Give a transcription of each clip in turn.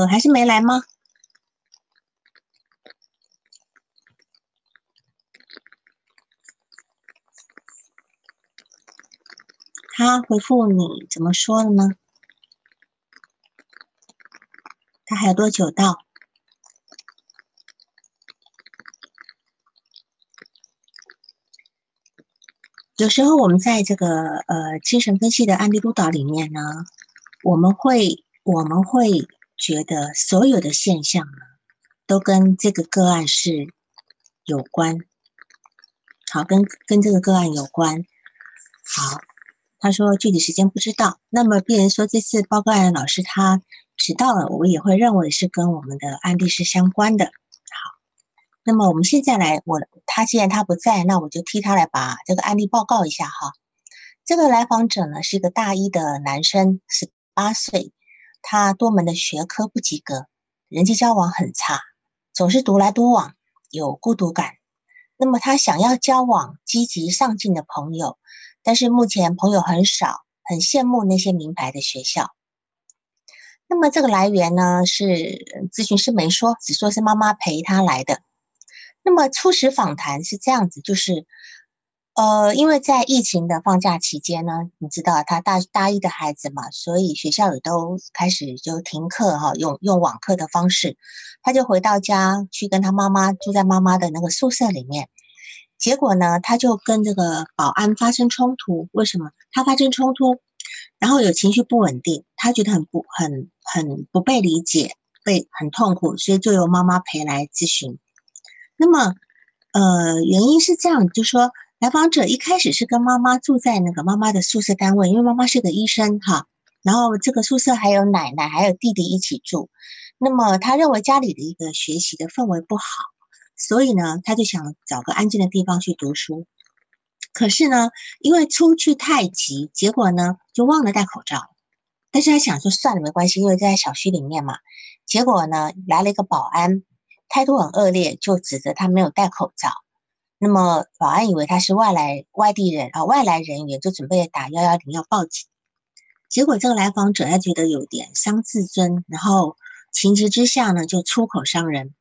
呃，还是没来吗？他回复你怎么说了呢？他还有多久到？有时候我们在这个呃精神分析的案例督导里面呢，我们会我们会觉得所有的现象呢，都跟这个个案是有关。好，跟跟这个个案有关。好，他说具体时间不知道。那么病人说这次报告案的老师他迟到了，我也会认为是跟我们的案例是相关的。好那么我们现在来，我他既然他不在，那我就替他来把这个案例报告一下哈。这个来访者呢是一个大一的男生，十八岁，他多门的学科不及格，人际交往很差，总是独来独往，有孤独感。那么他想要交往积极上进的朋友，但是目前朋友很少，很羡慕那些名牌的学校。那么这个来源呢是咨询师没说，只说是妈妈陪他来的。那么初始访谈是这样子，就是，呃，因为在疫情的放假期间呢，你知道他大大一的孩子嘛，所以学校也都开始就停课哈，用用网课的方式，他就回到家去跟他妈妈住在妈妈的那个宿舍里面，结果呢，他就跟这个保安发生冲突，为什么？他发生冲突，然后有情绪不稳定，他觉得很不很很不被理解，被很痛苦，所以就由妈妈陪来咨询。那么，呃，原因是这样，就说，来访者一开始是跟妈妈住在那个妈妈的宿舍单位，因为妈妈是个医生哈。然后这个宿舍还有奶奶还有弟弟一起住。那么他认为家里的一个学习的氛围不好，所以呢，他就想找个安静的地方去读书。可是呢，因为出去太急，结果呢就忘了戴口罩。但是他想说算了，没关系，因为在小区里面嘛。结果呢，来了一个保安。态度很恶劣，就指责他没有戴口罩。那么保安以为他是外来外地人啊，外来人员，就准备打幺幺零要报警。结果这个来访者他觉得有点伤自尊，然后情急之下呢就出口伤人。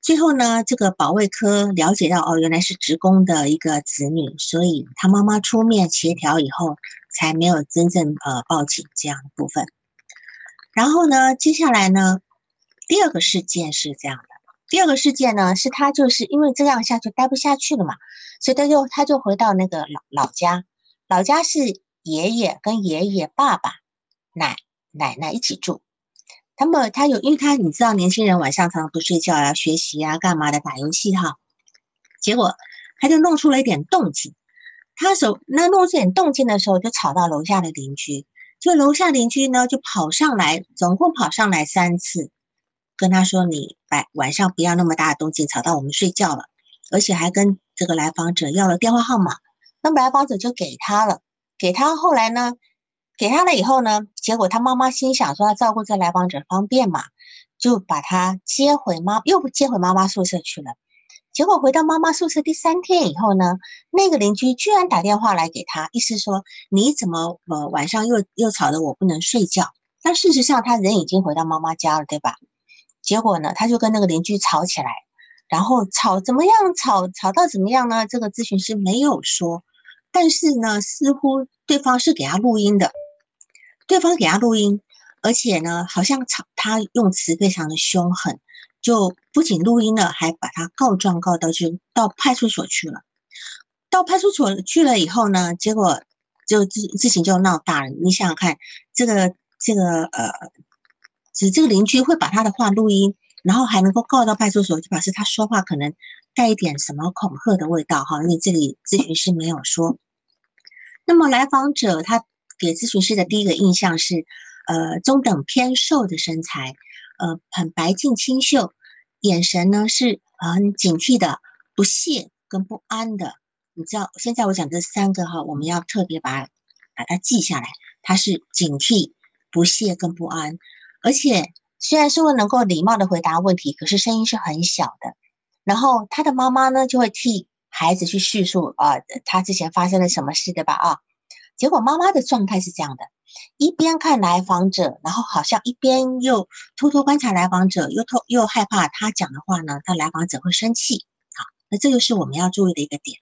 最后呢，这个保卫科了解到哦，原来是职工的一个子女，所以他妈妈出面协调以后，才没有真正呃报警这样的部分。然后呢，接下来呢，第二个事件是这样的。第二个事件呢，是他就是因为这样下去待不下去了嘛，所以他就他就回到那个老老家，老家是爷爷跟爷爷、爸爸、奶奶奶一起住。他们他有，因为他你知道，年轻人晚上常常不睡觉啊，学习啊，干嘛的，打游戏哈。结果他就弄出了一点动静，他手那弄出点动静的时候，就吵到楼下的邻居，就楼下邻居呢就跑上来，总共跑上来三次。跟他说：“你晚晚上不要那么大的动静，吵到我们睡觉了。”而且还跟这个来访者要了电话号码。那么来访者就给他了，给他后来呢，给他了以后呢，结果他妈妈心想说：“要照顾这来访者方便嘛，就把他接回妈，又接回妈妈宿舍去了。”结果回到妈妈宿舍第三天以后呢，那个邻居居然打电话来给他，意思说：“你怎么呃晚上又又吵得我不能睡觉？”但事实上他人已经回到妈妈家了，对吧？结果呢，他就跟那个邻居吵起来，然后吵怎么样？吵吵到怎么样呢？这个咨询师没有说，但是呢，似乎对方是给他录音的，对方给他录音，而且呢，好像吵他用词非常的凶狠，就不仅录音了，还把他告状告到去到派出所去了。到派出所去了以后呢，结果就事事情就闹大了。你想想看，这个这个呃。指这个邻居会把他的话录音，然后还能够告到派出所，就表示他说话可能带一点什么恐吓的味道哈。因为这里咨询师没有说。那么来访者他给咨询师的第一个印象是，呃，中等偏瘦的身材，呃，很白净清秀，眼神呢是很警惕的、不屑跟不安的。你知道，现在我讲这三个哈，我们要特别把把它记下来。他是警惕、不屑跟不安。而且虽然是会能够礼貌的回答问题，可是声音是很小的。然后他的妈妈呢，就会替孩子去叙述啊，他之前发生了什么事，对吧？啊，结果妈妈的状态是这样的：一边看来访者，然后好像一边又偷偷观察来访者，又偷又害怕他讲的话呢，他来访者会生气。好，那这就是我们要注意的一个点。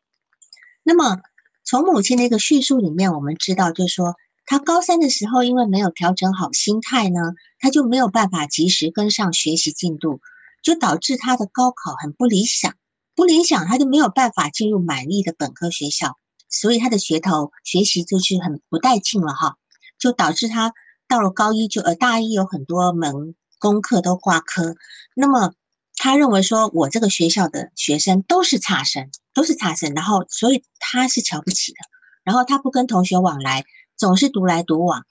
那么从母亲的一个叙述里面，我们知道，就是说他高三的时候，因为没有调整好心态呢，他就没有办法及时跟上学习进度，就导致他的高考很不理想。不理想，他就没有办法进入满意的本科学校，所以他的学头学习就是很不带劲了哈。就导致他到了高一就呃大一有很多门功课都挂科，那么他认为说我这个学校的学生都是差生，都是差生，然后所以他是瞧不起的，然后他不跟同学往来，总是独来独往。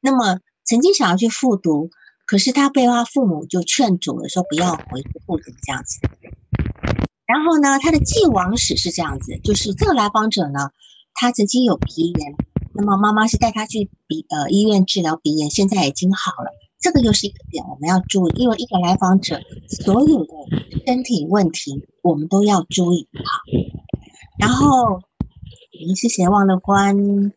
那么曾经想要去复读，可是他被他父母就劝阻了，说不要回去复读这样子。然后呢，他的既往史是这样子，就是这个来访者呢，他曾经有鼻炎。那么妈妈是带他去鼻呃医院治疗鼻炎，现在已经好了。这个又是一个点，我们要注意，因为一个来访者所有的身体问题，我们都要注意好。然后您是谁忘了关？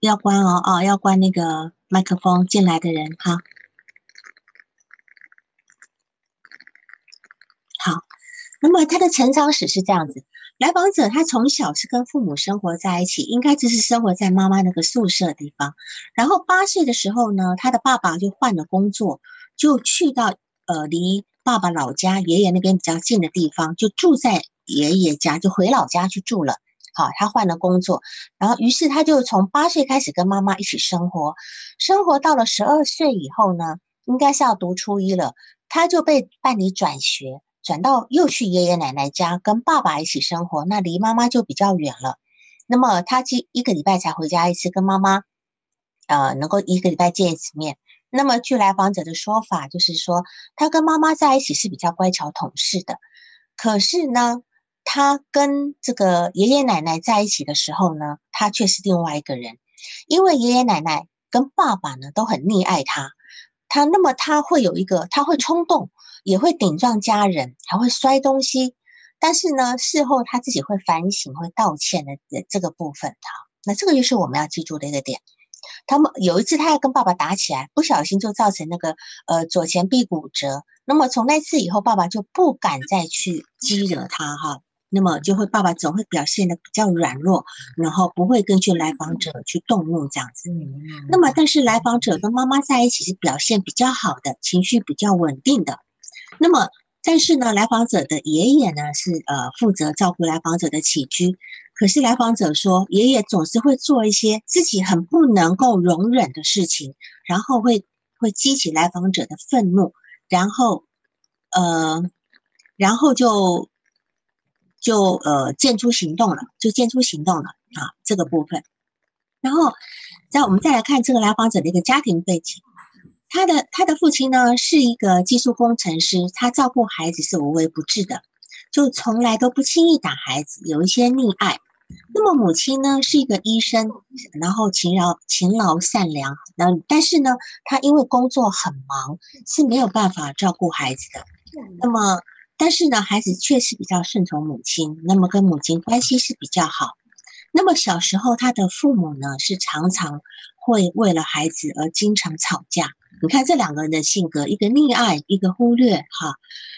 要关哦哦，要关那个麦克风，进来的人哈。好，那么他的成长史是这样子。来访者他从小是跟父母生活在一起，应该就是生活在妈妈那个宿舍地方。然后八岁的时候呢，他的爸爸就换了工作，就去到呃离爸爸老家爷爷那边比较近的地方，就住在爷爷家，就回老家去住了。好，他换了工作，然后于是他就从八岁开始跟妈妈一起生活，生活到了十二岁以后呢，应该是要读初一了，他就被办理转学。转到又去爷爷奶奶家跟爸爸一起生活，那离妈妈就比较远了。那么他一一个礼拜才回家一次，跟妈妈，呃，能够一个礼拜见一次面。那么据来访者的说法，就是说他跟妈妈在一起是比较乖巧懂事的。可是呢，他跟这个爷爷奶奶在一起的时候呢，他却是另外一个人。因为爷爷奶奶跟爸爸呢都很溺爱他，他那么他会有一个，他会冲动。也会顶撞家人，还会摔东西，但是呢，事后他自己会反省、会道歉的这个部分，哈，那这个就是我们要记住的一个点。他们有一次他要跟爸爸打起来，不小心就造成那个呃左前臂骨折。那么从那次以后，爸爸就不敢再去激惹他，哈，那么就会爸爸总会表现的比较软弱，然后不会根据来访者去动怒这样子。那么但是来访者跟妈妈在一起是表现比较好的，情绪比较稳定的。那么，但是呢，来访者的爷爷呢是呃负责照顾来访者的起居。可是来访者说，爷爷总是会做一些自己很不能够容忍的事情，然后会会激起来访者的愤怒，然后呃，然后就就呃，见出行动了，就见出行动了啊，这个部分。然后，再我们再来看这个来访者的一个家庭背景。他的他的父亲呢是一个技术工程师，他照顾孩子是无微不至的，就从来都不轻易打孩子，有一些溺爱。那么母亲呢是一个医生，然后勤劳勤劳善良，那但是呢，他因为工作很忙，是没有办法照顾孩子的。那么但是呢，孩子确实比较顺从母亲，那么跟母亲关系是比较好。那么小时候他的父母呢是常常会为了孩子而经常吵架。你看这两个人的性格，一个溺爱，一个忽略，哈。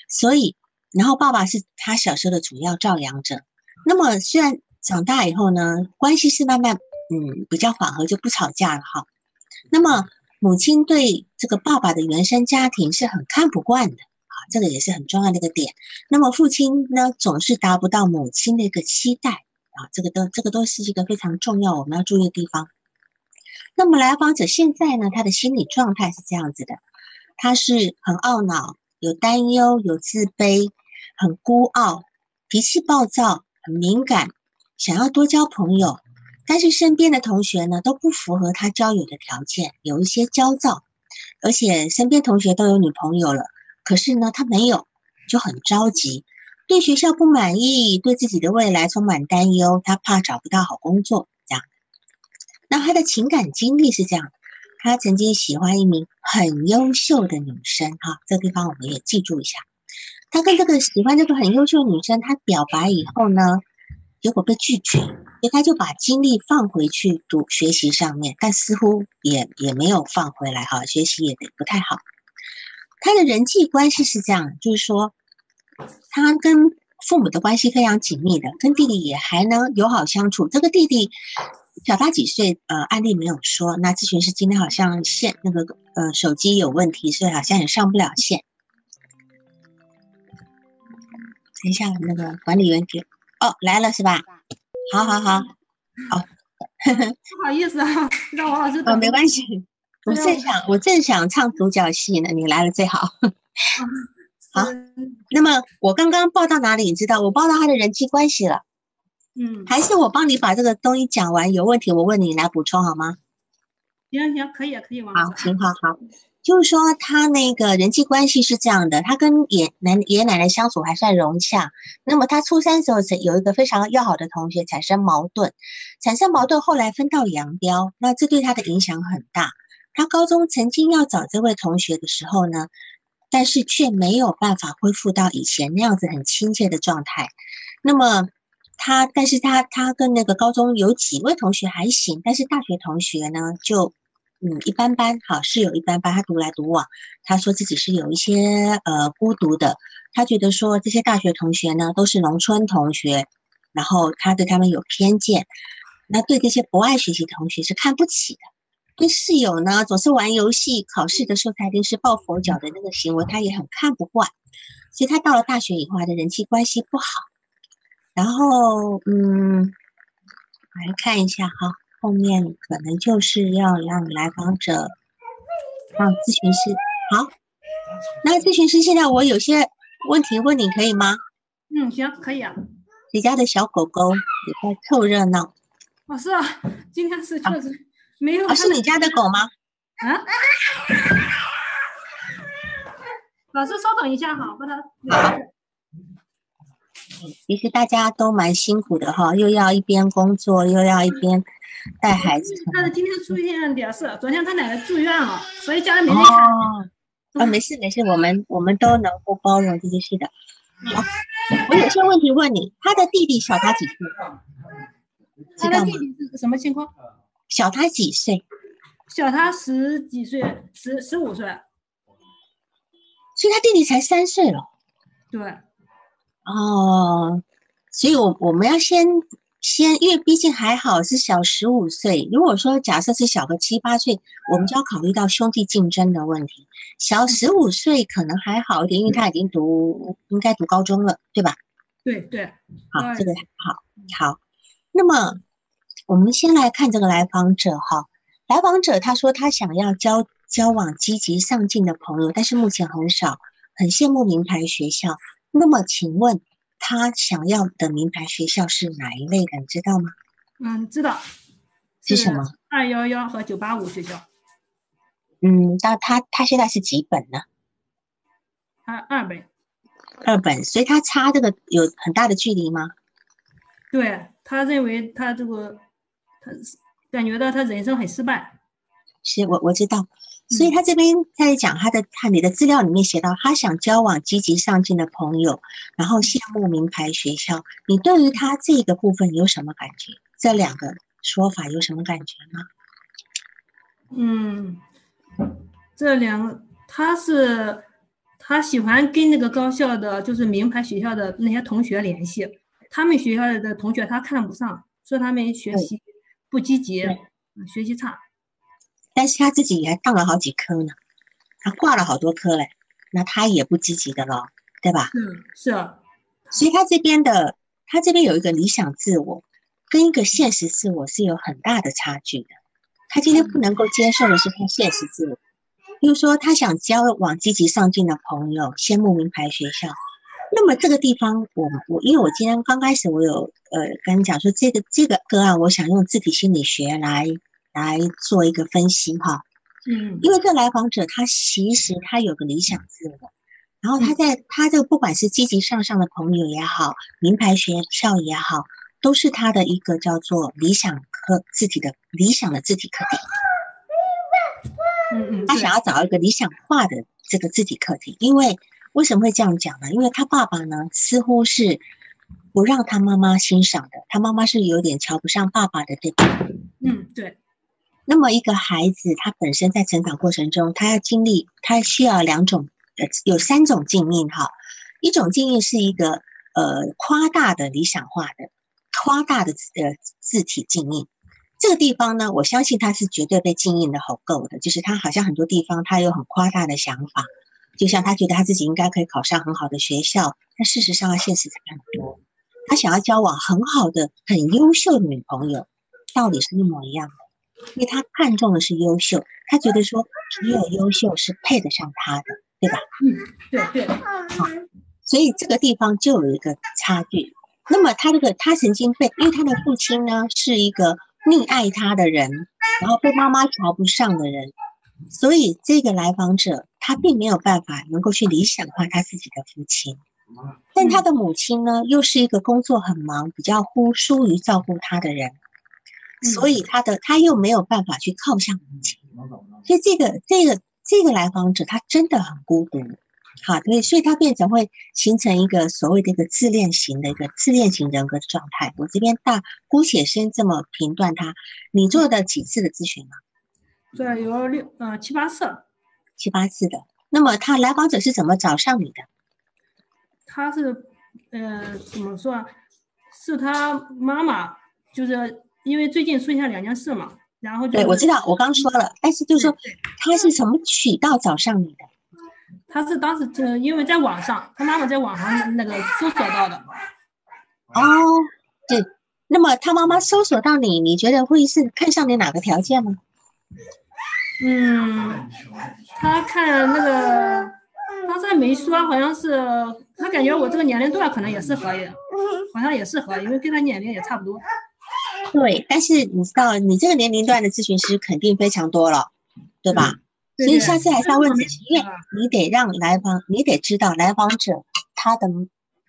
所以，然后爸爸是他小时候的主要照养者。那么，虽然长大以后呢，关系是慢慢嗯比较缓和，就不吵架了，哈。那么，母亲对这个爸爸的原生家庭是很看不惯的，这个也是很重要的一个点。那么，父亲呢总是达不到母亲的一个期待，啊，这个都这个都是一个非常重要我们要注意的地方。那么来访者现在呢，他的心理状态是这样子的，他是很懊恼、有担忧、有自卑、很孤傲、脾气暴躁、很敏感，想要多交朋友，但是身边的同学呢都不符合他交友的条件，有一些焦躁，而且身边同学都有女朋友了，可是呢他没有，就很着急，对学校不满意，对自己的未来充满担忧，他怕找不到好工作。这样那他的情感经历是这样，他曾经喜欢一名很优秀的女生，哈，这个地方我们也记住一下。他跟这个喜欢这个很优秀的女生，他表白以后呢，结果被拒绝，所以他就把精力放回去读学习上面，但似乎也也没有放回来哈，学习也不太好。他的人际关系是这样，就是说他跟父母的关系非常紧密的，跟弟弟也还能友好相处。这个弟弟小他几岁？呃，案例没有说。那咨询师今天好像线那个呃手机有问题，所以好像也上不了线。等一下，那个管理员给哦来了是吧？好好好，好，不好意思啊，让王老师等。哦，没关系，我正想我正想唱独角戏呢，你来了最好。好，那么我刚刚报到哪里？你知道，我报到他的人际关系了。嗯，还是我帮你把这个东西讲完，有问题我问你来补充好吗？行行，可以可以，王好，行好好，就是说他那个人际关系是这样的，他跟爷奶爷爷奶奶相处还算融洽。那么他初三时候有一个非常要好的同学产生矛盾，产生矛盾后来分道扬镳，那这对他的影响很大。他高中曾经要找这位同学的时候呢？但是却没有办法恢复到以前那样子很亲切的状态。那么他，但是他他跟那个高中有几位同学还行，但是大学同学呢就嗯一般般，好室友一般般。他独来独往，他说自己是有一些呃孤独的。他觉得说这些大学同学呢都是农村同学，然后他对他们有偏见，那对这些不爱学习同学是看不起的。对室友呢，总是玩游戏，考试的时候他一定是抱佛脚的那个行为，他也很看不惯。所以他到了大学以后，他的人际关系不好。然后，嗯，来看一下哈，后面可能就是要让来访者，让咨询师好。那咨询师现在我有些问题问你，可以吗？嗯，行，可以啊。谁家的小狗狗也在凑热闹。哦，是啊，今天是确实。没有，是你家的狗吗？啊！老师稍等一下哈，把它。其实大家都蛮辛苦的哈，又要一边工作，又要一边带孩子。他是今天出现点事，昨天他奶奶住院了，所以家里没人看。啊，没事没事，我们我们都能够包容这些事的。好，我有些问题问你，他的弟弟小他几岁？他的弟弟是什么情况？小他几岁？小他十几岁，十十五岁。所以他弟弟才三岁了。对。哦，所以我我们要先先，因为毕竟还好是小十五岁。如果说假设是小个七八岁，我们就要考虑到兄弟竞争的问题。小十五岁可能还好一点，因为他已经读应该读高中了，对吧？对对。好，这个好，好。那么。我们先来看这个来访者哈，来访者他说他想要交交往积极上进的朋友，但是目前很少，很羡慕名牌学校。那么请问他想要的名牌学校是哪一类的？你知道吗？嗯，知道。是什么？二幺幺和九八五学校。嗯，那他他现在是几本呢？二二本。二本，所以他差这个有很大的距离吗？对他认为他这个。他感觉到他人生很失败，是我我知道，所以他这边在讲他的他你的资料里面写到，他想交往积极上进的朋友，然后羡慕名牌学校。你对于他这个部分有什么感觉？这两个说法有什么感觉吗？嗯，这两个他是他喜欢跟那个高校的，就是名牌学校的那些同学联系，他们学校的同学他看不上，说他们学习。不积极，学习差，但是他自己也当了好几科呢，他挂了好多科嘞，那他也不积极的咯，对吧？嗯，是啊，所以他这边的，他这边有一个理想自我，跟一个现实自我是有很大的差距的。他今天不能够接受的是他现实自我，比如说他想交往积极上进的朋友，羡慕名牌学校。那么这个地方，我我因为我今天刚开始，我有呃跟你讲说，这个这个个案，我想用自体心理学来来做一个分析哈。嗯，因为这来访者他其实他有个理想自我，然后他在他这个不管是积极向上的朋友也好，名牌学校也好，都是他的一个叫做理想课自己的理想的自体课题。嗯嗯，他想要找一个理想化的这个自体课题，因为。为什么会这样讲呢？因为他爸爸呢，似乎是不让他妈妈欣赏的，他妈妈是有点瞧不上爸爸的，对吧？嗯，对。那么一个孩子，他本身在成长过程中，他要经历，他需要两种，呃，有三种境遇哈。一种境遇是一个呃夸大的理想化的、夸大的呃字体境遇。这个地方呢，我相信他是绝对被禁印的好够的，就是他好像很多地方他有很夸大的想法，就像他觉得他自己应该可以考上很好的学校，但事实上他现实差很多。他想要交往很好的、很优秀的女朋友，道理是一模一样的，因为他看重的是优秀，他觉得说只有优秀是配得上他的，对吧？嗯，对对。好，所以这个地方就有一个差距。那么他这个他曾经被，因为他的父亲呢是一个。溺爱他的人，然后被妈妈瞧不上的人，所以这个来访者他并没有办法能够去理想化他自己的父亲，但他的母亲呢，又是一个工作很忙、比较忽疏于照顾他的人，所以他的他又没有办法去靠向母亲，所以这个这个这个来访者他真的很孤独。好，对，所以他变成会形成一个所谓的一个自恋型的一个自恋型人格的状态。我这边大姑且先这么评断他。你做的几次的咨询呢？做了有六呃七八次，七八次的。那么他来访者是怎么找上你的？他是呃怎么说？是他妈妈，就是因为最近出现两件事嘛，然后对我知道，我刚说了，但是就是说他是什么渠道找上你的？他是当时就因为在网上，他妈妈在网上那个搜索到的。哦，对。那么他妈妈搜索到你，你觉得会是看上你哪个条件吗？嗯，他看那个，他在没说，好像是他感觉我这个年龄段可能也适合，好像也适合，因为跟他年龄也差不多。对，但是你知道，你这个年龄段的咨询师肯定非常多了，对吧？所以下次还是要问自己，因为你得让来访，你得知道来访者他的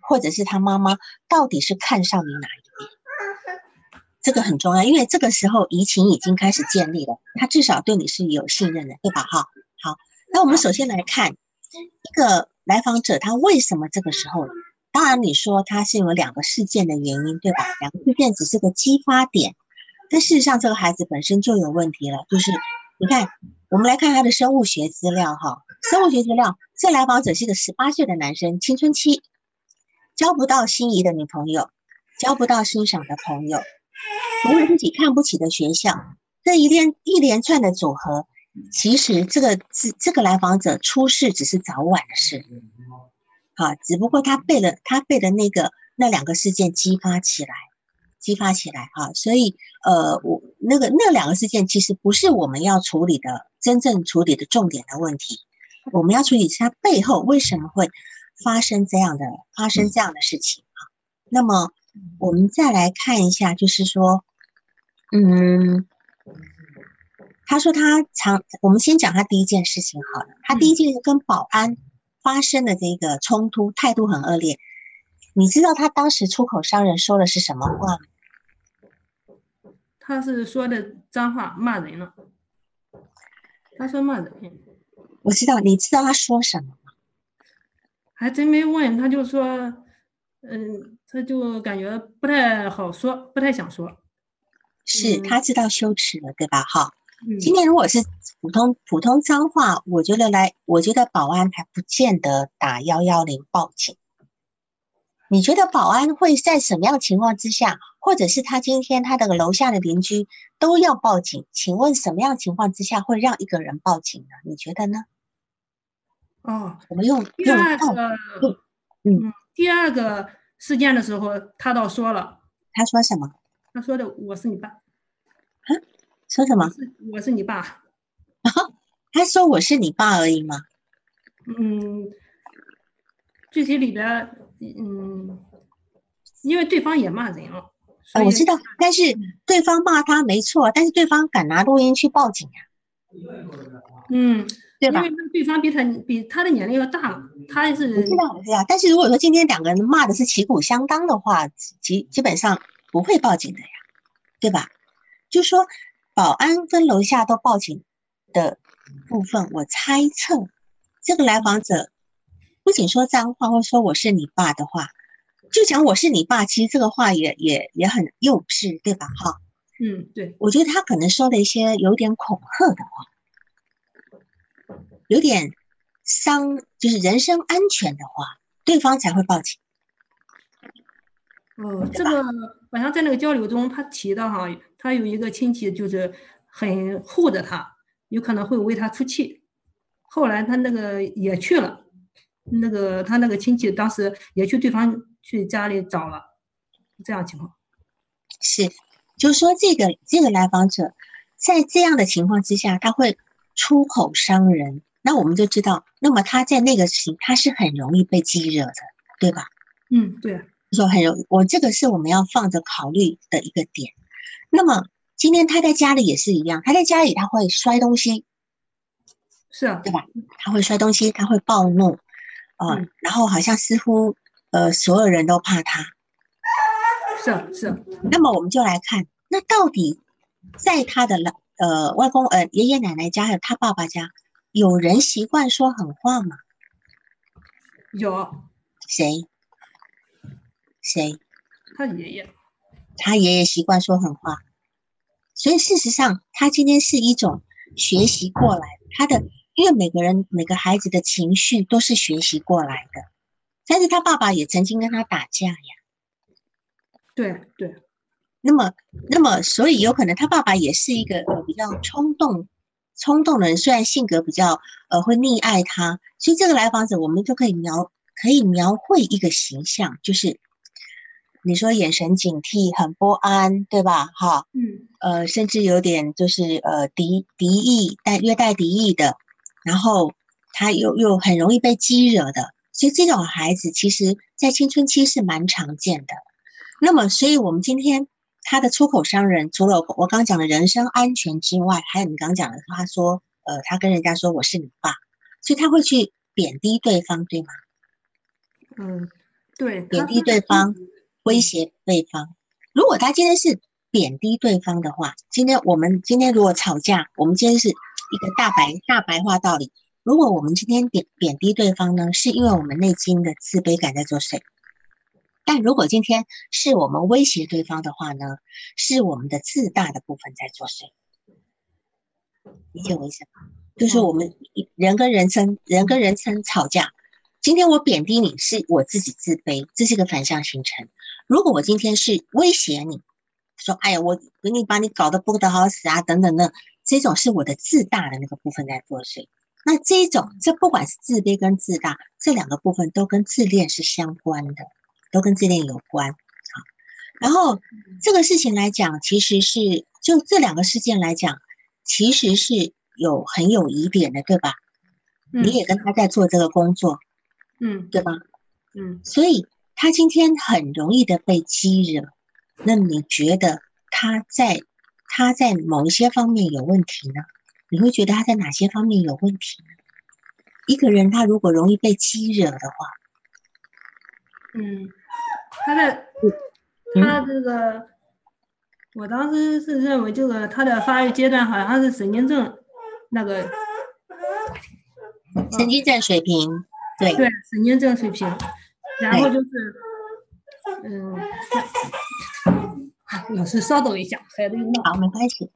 或者是他妈妈到底是看上你哪一点，这个很重要，因为这个时候移情已经开始建立了，他至少对你是有信任的，对吧？哈，好，那我们首先来看一个来访者他为什么这个时候，当然你说他是有两个事件的原因，对吧？两个事件只是个激发点，但事实上这个孩子本身就有问题了，就是你看。我们来看他的生物学资料哈，生物学资料，这来访者是个十八岁的男生，青春期，交不到心仪的女朋友，交不到欣赏的朋友，读了自己看不起的学校，这一连一连串的组合，其实这个这这个来访者出事只是早晚的事，好，只不过他被了他被的那个那两个事件激发起来。激发起来哈，所以呃，我那个那两个事件其实不是我们要处理的真正处理的重点的问题，我们要处理是它背后为什么会发生这样的发生这样的事情啊？那么我们再来看一下，就是说，嗯，他说他常，我们先讲他第一件事情好了，他第一件跟保安发生的这个冲突，态度很恶劣，你知道他当时出口伤人说的是什么话吗？他是说的脏话，骂人了。他说骂人。我知道，你知道他说什么吗？还真没问，他就说，嗯，他就感觉不太好说，不太想说。是他知道羞耻了，对吧？哈，今天如果是普通普通脏话，我觉得来，我觉得保安还不见得打幺幺零报警。你觉得保安会在什么样情况之下，或者是他今天他的楼下的邻居都要报警？请问什么样情况之下会让一个人报警呢？你觉得呢？哦，我们用第二个，嗯，第二个事件的时候，他倒说了，他说什么？他说的我是你爸，啊？说什么？我是你爸，啊？他说我是你爸而已吗？嗯，具体里边。嗯，因为对方也骂人了，啊，我知道，但是对方骂他没错，但是对方敢拿录音去报警呀？嗯，对吧？因为对方比他比他的年龄要大，他是我知道，我知道。但是如果说今天两个人骂的是旗鼓相当的话，基基本上不会报警的呀，对吧？就说保安跟楼下都报警的部分，我猜测这个来访者。不仅说脏话，或说我是你爸的话，就讲我是你爸，其实这个话也也也很幼稚，对吧？哈，嗯，对，我觉得他可能说了一些有点恐吓的话，有点伤，就是人身安全的话，对方才会报警。哦，这个好像在那个交流中，他提到哈，他有一个亲戚就是很护着他，有可能会为他出气。后来他那个也去了，那个他那个亲戚当时也去对方去家里找了，这样情况。是，就是说这个这个来访者在这样的情况之下，他会出口伤人，那我们就知道，那么他在那个情他是很容易被激惹的，对吧？嗯，对。说很容易，我这个是我们要放着考虑的一个点。那么今天他在家里也是一样，他在家里他会摔东西，是啊，对吧？他会摔东西，他会暴怒，啊，然后好像似乎呃所有人都怕他，是啊是啊。那么我们就来看，那到底在他的老呃外公呃爷爷奶奶家还有他爸爸家，有人习惯说狠话吗？有，谁？谁？他爷爷，他爷爷习惯说狠话，所以事实上，他今天是一种学习过来。他的，因为每个人每个孩子的情绪都是学习过来的。但是他爸爸也曾经跟他打架呀。对对。那么，那么，所以有可能他爸爸也是一个呃比较冲动、冲动的人，虽然性格比较呃会溺爱他。所以这个来访者，我们就可以描可以描绘一个形象，就是。你说眼神警惕，很不安，对吧？哈，嗯，呃，甚至有点就是呃敌敌意，带略带敌意的，然后他又又很容易被激惹的，所以这种孩子其实在青春期是蛮常见的。那么，所以我们今天他的出口伤人，除了我刚刚讲的人身安全之外，还有你刚刚讲的，他说，呃，他跟人家说我是你爸，所以他会去贬低对方，对吗？嗯，对，贬低对方。威胁对方，如果他今天是贬低对方的话，今天我们今天如果吵架，我们今天是一个大白大白话道理。如果我们今天贬贬低对方呢，是因为我们内心的自卑感在作祟；但如果今天是我们威胁对方的话呢，是我们的自大的部分在作祟。理解我意思吗？就是我们人跟人生人跟人生吵架。今天我贬低你是我自己自卑，这是一个反向形成。如果我今天是威胁你，说哎呀，我给你把你搞得不得好死啊，等等的，这种是我的自大的那个部分在作祟。那这种，这不管是自卑跟自大这两个部分都跟自恋是相关的，都跟自恋有关啊。然后这个事情来讲，其实是就这两个事件来讲，其实是有很有疑点的，对吧？你也跟他在做这个工作。嗯，对吧？嗯，所以他今天很容易的被激惹。那你觉得他在他在某一些方面有问题呢？你会觉得他在哪些方面有问题呢？一个人他如果容易被激惹的话，嗯，他的他这个，我当时是认为这个他的发育阶段好像是神经症那个神经症水平。对对，神经症水平，然后就是，嗯，老师稍等一下，孩子又闹。好，没关系。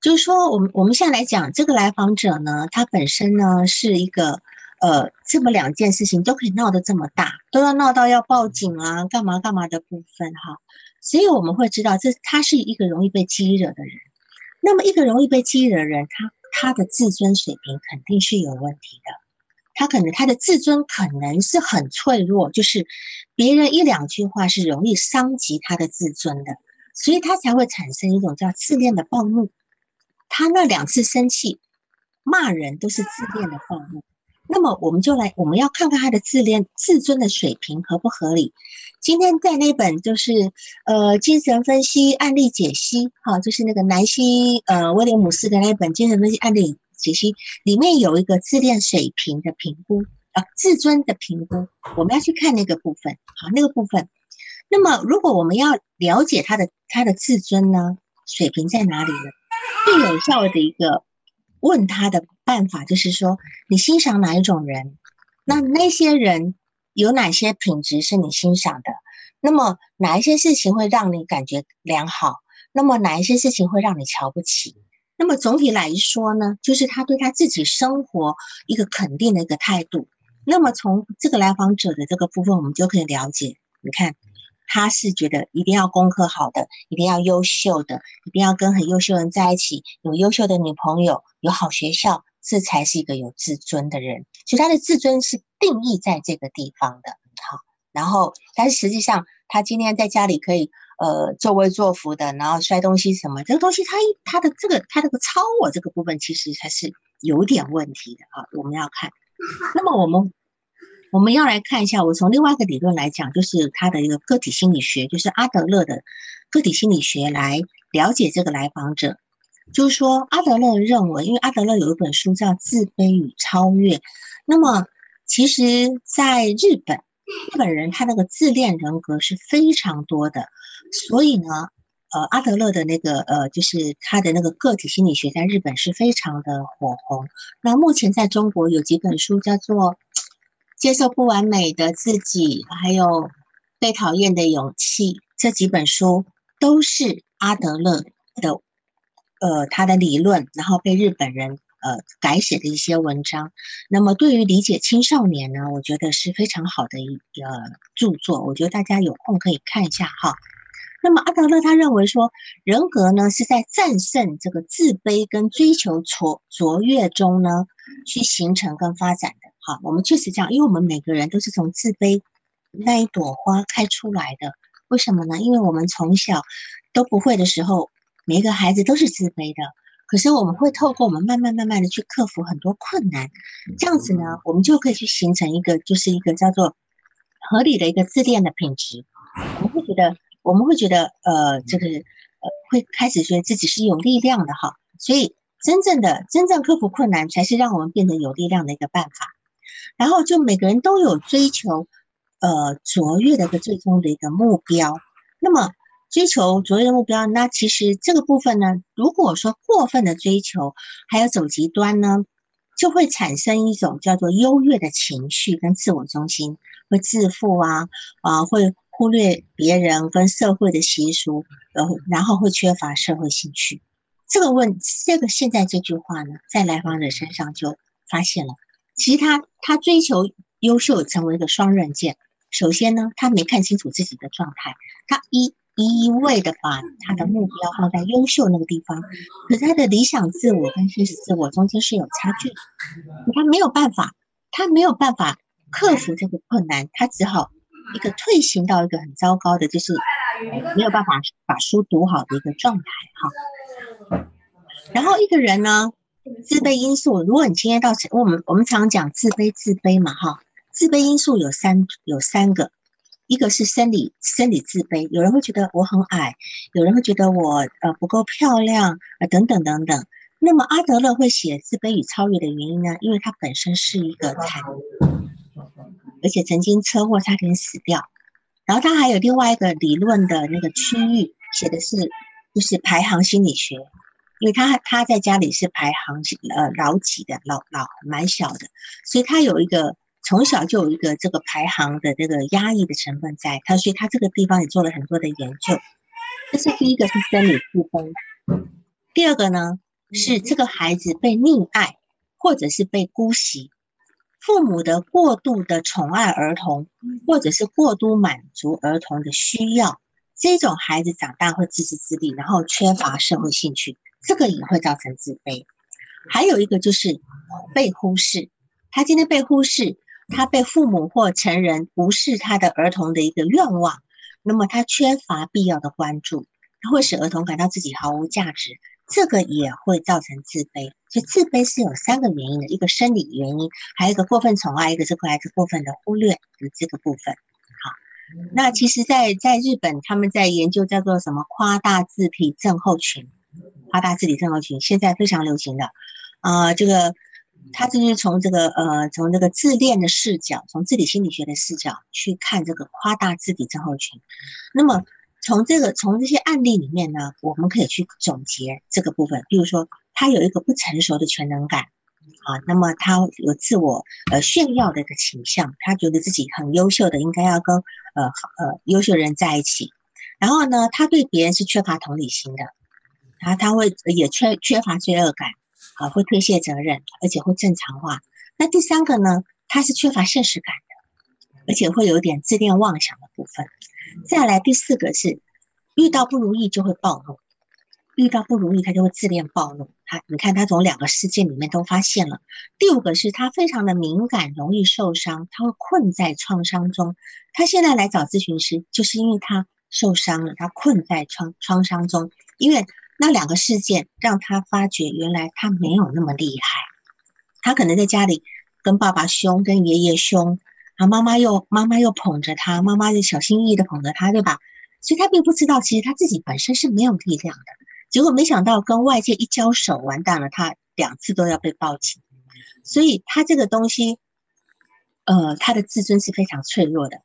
就是说，我们我们现在来讲这个来访者呢，他本身呢是一个，呃，这么两件事情都可以闹得这么大，都要闹到要报警啊，干嘛干嘛的部分哈。所以我们会知道，这他是一个容易被激惹的人。那么，一个容易被激惹的人，他他的自尊水平肯定是有问题的。他可能他的自尊可能是很脆弱，就是别人一两句话是容易伤及他的自尊的，所以他才会产生一种叫自恋的暴怒。他那两次生气骂人都是自恋的暴怒。那么我们就来，我们要看看他的自恋自尊的水平合不合理。今天在那本就是呃精神分析案例解析，哈，就是那个南希呃威廉姆斯的那本精神分析案例。解析里面有一个自恋水平的评估啊，自尊的评估，我们要去看那个部分。好，那个部分。那么，如果我们要了解他的他的自尊呢，水平在哪里呢？最有效的一个问他的办法就是说，你欣赏哪一种人？那那些人有哪些品质是你欣赏的？那么哪一些事情会让你感觉良好？那么哪一些事情会让你瞧不起？那么总体来说呢，就是他对他自己生活一个肯定的一个态度。那么从这个来访者的这个部分，我们就可以了解，你看他是觉得一定要功课好的，一定要优秀的，一定要跟很优秀人在一起，有优秀的女朋友，有好学校，这才是一个有自尊的人。所以他的自尊是定义在这个地方的。好，然后但是实际上他今天在家里可以。呃，作威作福的，然后摔东西什么，这个东西，他他的这个他这个超我这个部分，其实还是有点问题的啊。我们要看，那么我们我们要来看一下，我从另外一个理论来讲，就是他的一个个体心理学，就是阿德勒的个体心理学来了解这个来访者。就是说，阿德勒认为，因为阿德勒有一本书叫《自卑与超越》，那么其实在日本，日本人他那个自恋人格是非常多的。所以呢，呃，阿德勒的那个呃，就是他的那个个体心理学，在日本是非常的火红。那目前在中国有几本书，叫做《接受不完美的自己》，还有《被讨厌的勇气》这几本书，都是阿德勒的呃他的理论，然后被日本人呃改写的一些文章。那么对于理解青少年呢，我觉得是非常好的一个著作。我觉得大家有空可以看一下哈。那么阿德勒他认为说，人格呢是在战胜这个自卑跟追求卓卓越中呢去形成跟发展的。好，我们确实这样，因为我们每个人都是从自卑那一朵花开出来的。为什么呢？因为我们从小都不会的时候，每一个孩子都是自卑的。可是我们会透过我们慢慢慢慢的去克服很多困难，这样子呢，我们就可以去形成一个就是一个叫做合理的一个自恋的品质。我们会觉得。我们会觉得，呃，这个，呃，会开始觉得自己是有力量的哈，所以真正的真正克服困难，才是让我们变得有力量的一个办法。然后就每个人都有追求，呃，卓越的一个最终的一个目标。那么追求卓越的目标，那其实这个部分呢，如果说过分的追求，还有走极端呢，就会产生一种叫做优越的情绪跟自我中心，会自负啊，啊会。忽略别人跟社会的习俗，然后然后会缺乏社会兴趣。这个问这个现在这句话呢，在来访者身上就发现了。其实他他追求优秀成为一个双刃剑。首先呢，他没看清楚自己的状态，他一一味的把他的目标放在优秀那个地方，可他的理想自我跟现实自我中间是有差距的。他没有办法，他没有办法克服这个困难，他只好。一个退行到一个很糟糕的，就是没有办法把书读好的一个状态哈。然后一个人呢，自卑因素，如果你今天到我们我们常讲自卑自卑嘛哈，自卑因素有三有三个，一个是生理生理自卑，有人会觉得我很矮，有人会觉得我呃不够漂亮啊等等等等。那么阿德勒会写自卑与超越的原因呢？因为他本身是一个残。而且曾经车祸差点死掉，然后他还有另外一个理论的那个区域写的是，就是排行心理学，因为他他在家里是排行呃老几的老老蛮小的，所以他有一个从小就有一个这个排行的这个压抑的成分在他，所以他这个地方也做了很多的研究。这是第一个是生理自卑，第二个呢是这个孩子被溺爱或者是被姑息。父母的过度的宠爱儿童，或者是过度满足儿童的需要，这种孩子长大会自私自利，然后缺乏社会兴趣，这个也会造成自卑。还有一个就是被忽视，他今天被忽视，他被父母或成人无视他的儿童的一个愿望，那么他缺乏必要的关注，他会使儿童感到自己毫无价值。这个也会造成自卑，所以自卑是有三个原因的，一个生理原因，还有一个过分宠爱，一个是孩子过分的忽略的这个部分。好，那其实，在在日本，他们在研究叫做什么夸大自体症候群，夸大自体症候群现在非常流行的，啊，这个他就是从这个呃，从这个自恋的视角，从自体心理学的视角去看这个夸大自体症候群，那么。从这个从这些案例里面呢，我们可以去总结这个部分。比如说，他有一个不成熟的全能感，啊，那么他有自我呃炫耀的一个倾向，他觉得自己很优秀的，应该要跟呃呃优秀人在一起。然后呢，他对别人是缺乏同理心的，然后他会也缺缺乏罪恶感，啊，会推卸责任，而且会正常化。那第三个呢，他是缺乏现实感的，而且会有点自恋妄想的部分。再来第四个是遇到不如意就会暴怒。遇到不如意，他就会自恋暴怒。他，你看他从两个事件里面都发现了。第五个是他非常的敏感，容易受伤，他会困在创伤中。他现在来找咨询师，就是因为他受伤了，他困在创创伤中。因为那两个事件让他发觉，原来他没有那么厉害。他可能在家里跟爸爸凶，跟爷爷凶，啊妈妈又妈妈又捧着他，妈妈又小心翼翼的捧着他，对吧？所以他并不知道，其实他自己本身是没有力量的。结果没想到跟外界一交手，完蛋了，他两次都要被报警，所以他这个东西，呃，他的自尊是非常脆弱的。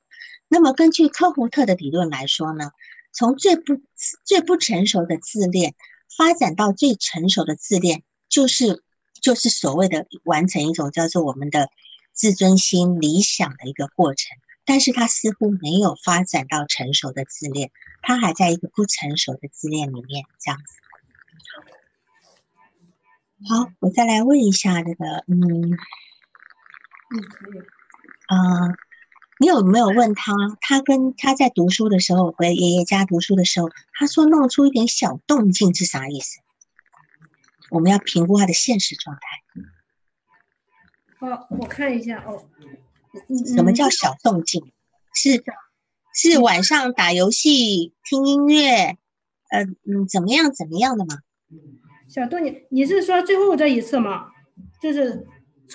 那么根据科胡特的理论来说呢，从最不最不成熟的自恋发展到最成熟的自恋，就是就是所谓的完成一种叫做我们的自尊心理想的一个过程。但是他似乎没有发展到成熟的自恋，他还在一个不成熟的自恋里面这样子。好，我再来问一下这个，嗯，嗯，可以。啊，你有没有问他？他跟他在读书的时候，回爷爷家读书的时候，他说弄出一点小动静是啥意思？我们要评估他的现实状态。好，我看一下哦。什么叫小动静？是是晚上打游戏、听音乐，呃嗯，怎么样怎么样的吗？小动静，你是说最后这一次吗？就是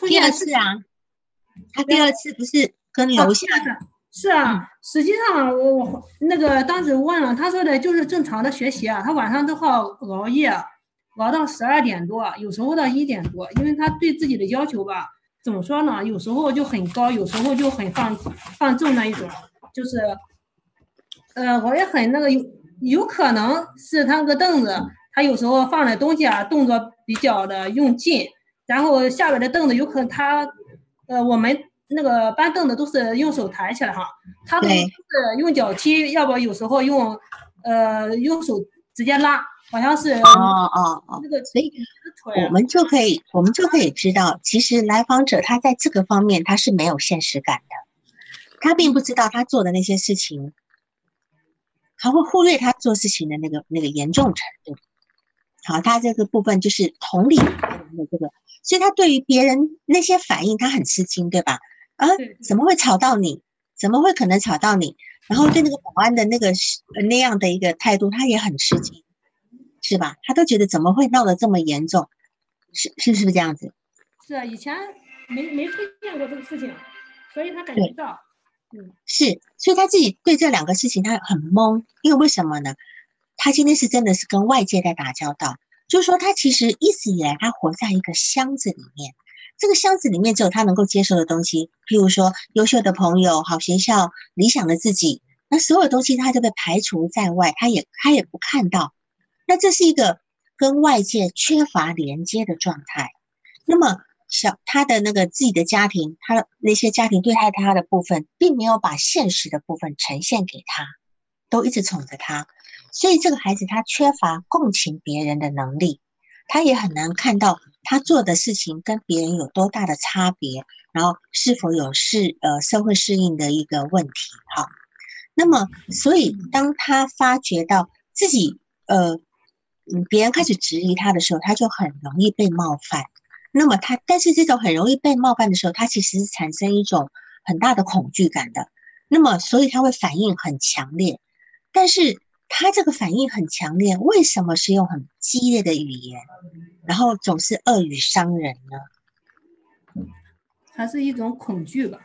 第二次啊，他第二次不是跟楼下的？是啊，实际上我我那个当时问了，他说的就是正常的学习啊，他晚上都好熬夜，熬到十二点多，有时候到一点多，因为他对自己的要求吧。怎么说呢？有时候就很高，有时候就很放放纵那一种，就是，呃，我也很那个有有可能是他那个凳子，他有时候放的东西啊，动作比较的用劲，然后下边的凳子有可能他，呃，我们那个搬凳子都是用手抬起来哈，他都是用脚踢，要不有时候用，呃，用手直接拉。好像是哦哦哦，那个所以我们就可以，我们就可以知道，其实来访者他在这个方面他是没有现实感的，他并不知道他做的那些事情，他会忽略他做事情的那个那个严重程度。好，他这个部分就是同理别人的这个，所以他对于别人那些反应他很吃惊，对吧？啊，怎么会吵到你？怎么会可能吵到你？然后对那个保安的那个那样的一个态度，他也很吃惊。是吧？他都觉得怎么会闹得这么严重？是是不是这样子？是啊，以前没没出现过这个事情，所以他感觉到，嗯，是，所以他自己对这两个事情他很懵，因为为什么呢？他今天是真的是跟外界在打交道，就是说他其实一直以来他活在一个箱子里面，这个箱子里面只有他能够接受的东西，譬如说优秀的朋友、好学校、理想的自己，那所有东西他就被排除在外，他也他也不看到。那这是一个跟外界缺乏连接的状态。那么，小他的那个自己的家庭，他的那些家庭对待他的部分，并没有把现实的部分呈现给他，都一直宠着他。所以，这个孩子他缺乏共情别人的能力，他也很难看到他做的事情跟别人有多大的差别，然后是否有适呃社会适应的一个问题。哈，那么，所以当他发觉到自己呃。嗯，别人开始质疑他的时候，他就很容易被冒犯。那么他，但是这种很容易被冒犯的时候，他其实是产生一种很大的恐惧感的。那么，所以他会反应很强烈。但是他这个反应很强烈，为什么是用很激烈的语言，然后总是恶语伤人呢？它是一种恐惧吧？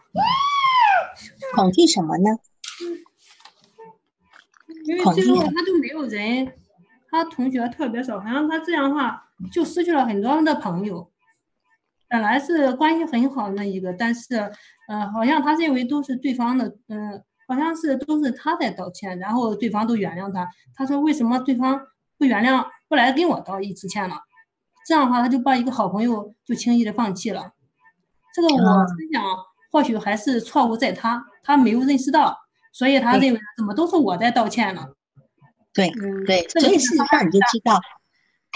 恐惧什么呢？因为最后他就没有人。他同学特别少，好像他这样的话就失去了很多的朋友。本来是关系很好的一个，但是，呃，好像他认为都是对方的，嗯，好像是都是他在道歉，然后对方都原谅他。他说为什么对方不原谅，不来跟我道一次歉了？这样的话他就把一个好朋友就轻易的放弃了。这个我猜想，或许还是错误在他，他没有认识到，所以他认为怎么都是我在道歉呢？对对，所以事实上你就知道。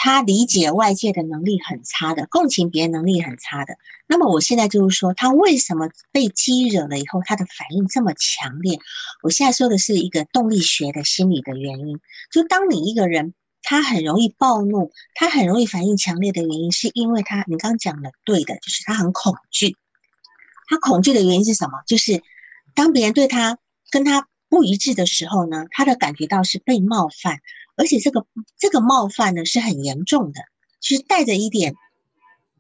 他理解外界的能力很差的，共情别人能力很差的。那么我现在就是说，他为什么被激惹了以后，他的反应这么强烈？我现在说的是一个动力学的心理的原因。就当你一个人他很容易暴怒，他很容易反应强烈的原因，是因为他你刚讲的对的，就是他很恐惧。他恐惧的原因是什么？就是当别人对他跟他不一致的时候呢，他的感觉到是被冒犯。而且这个这个冒犯呢是很严重的，就是带着一点，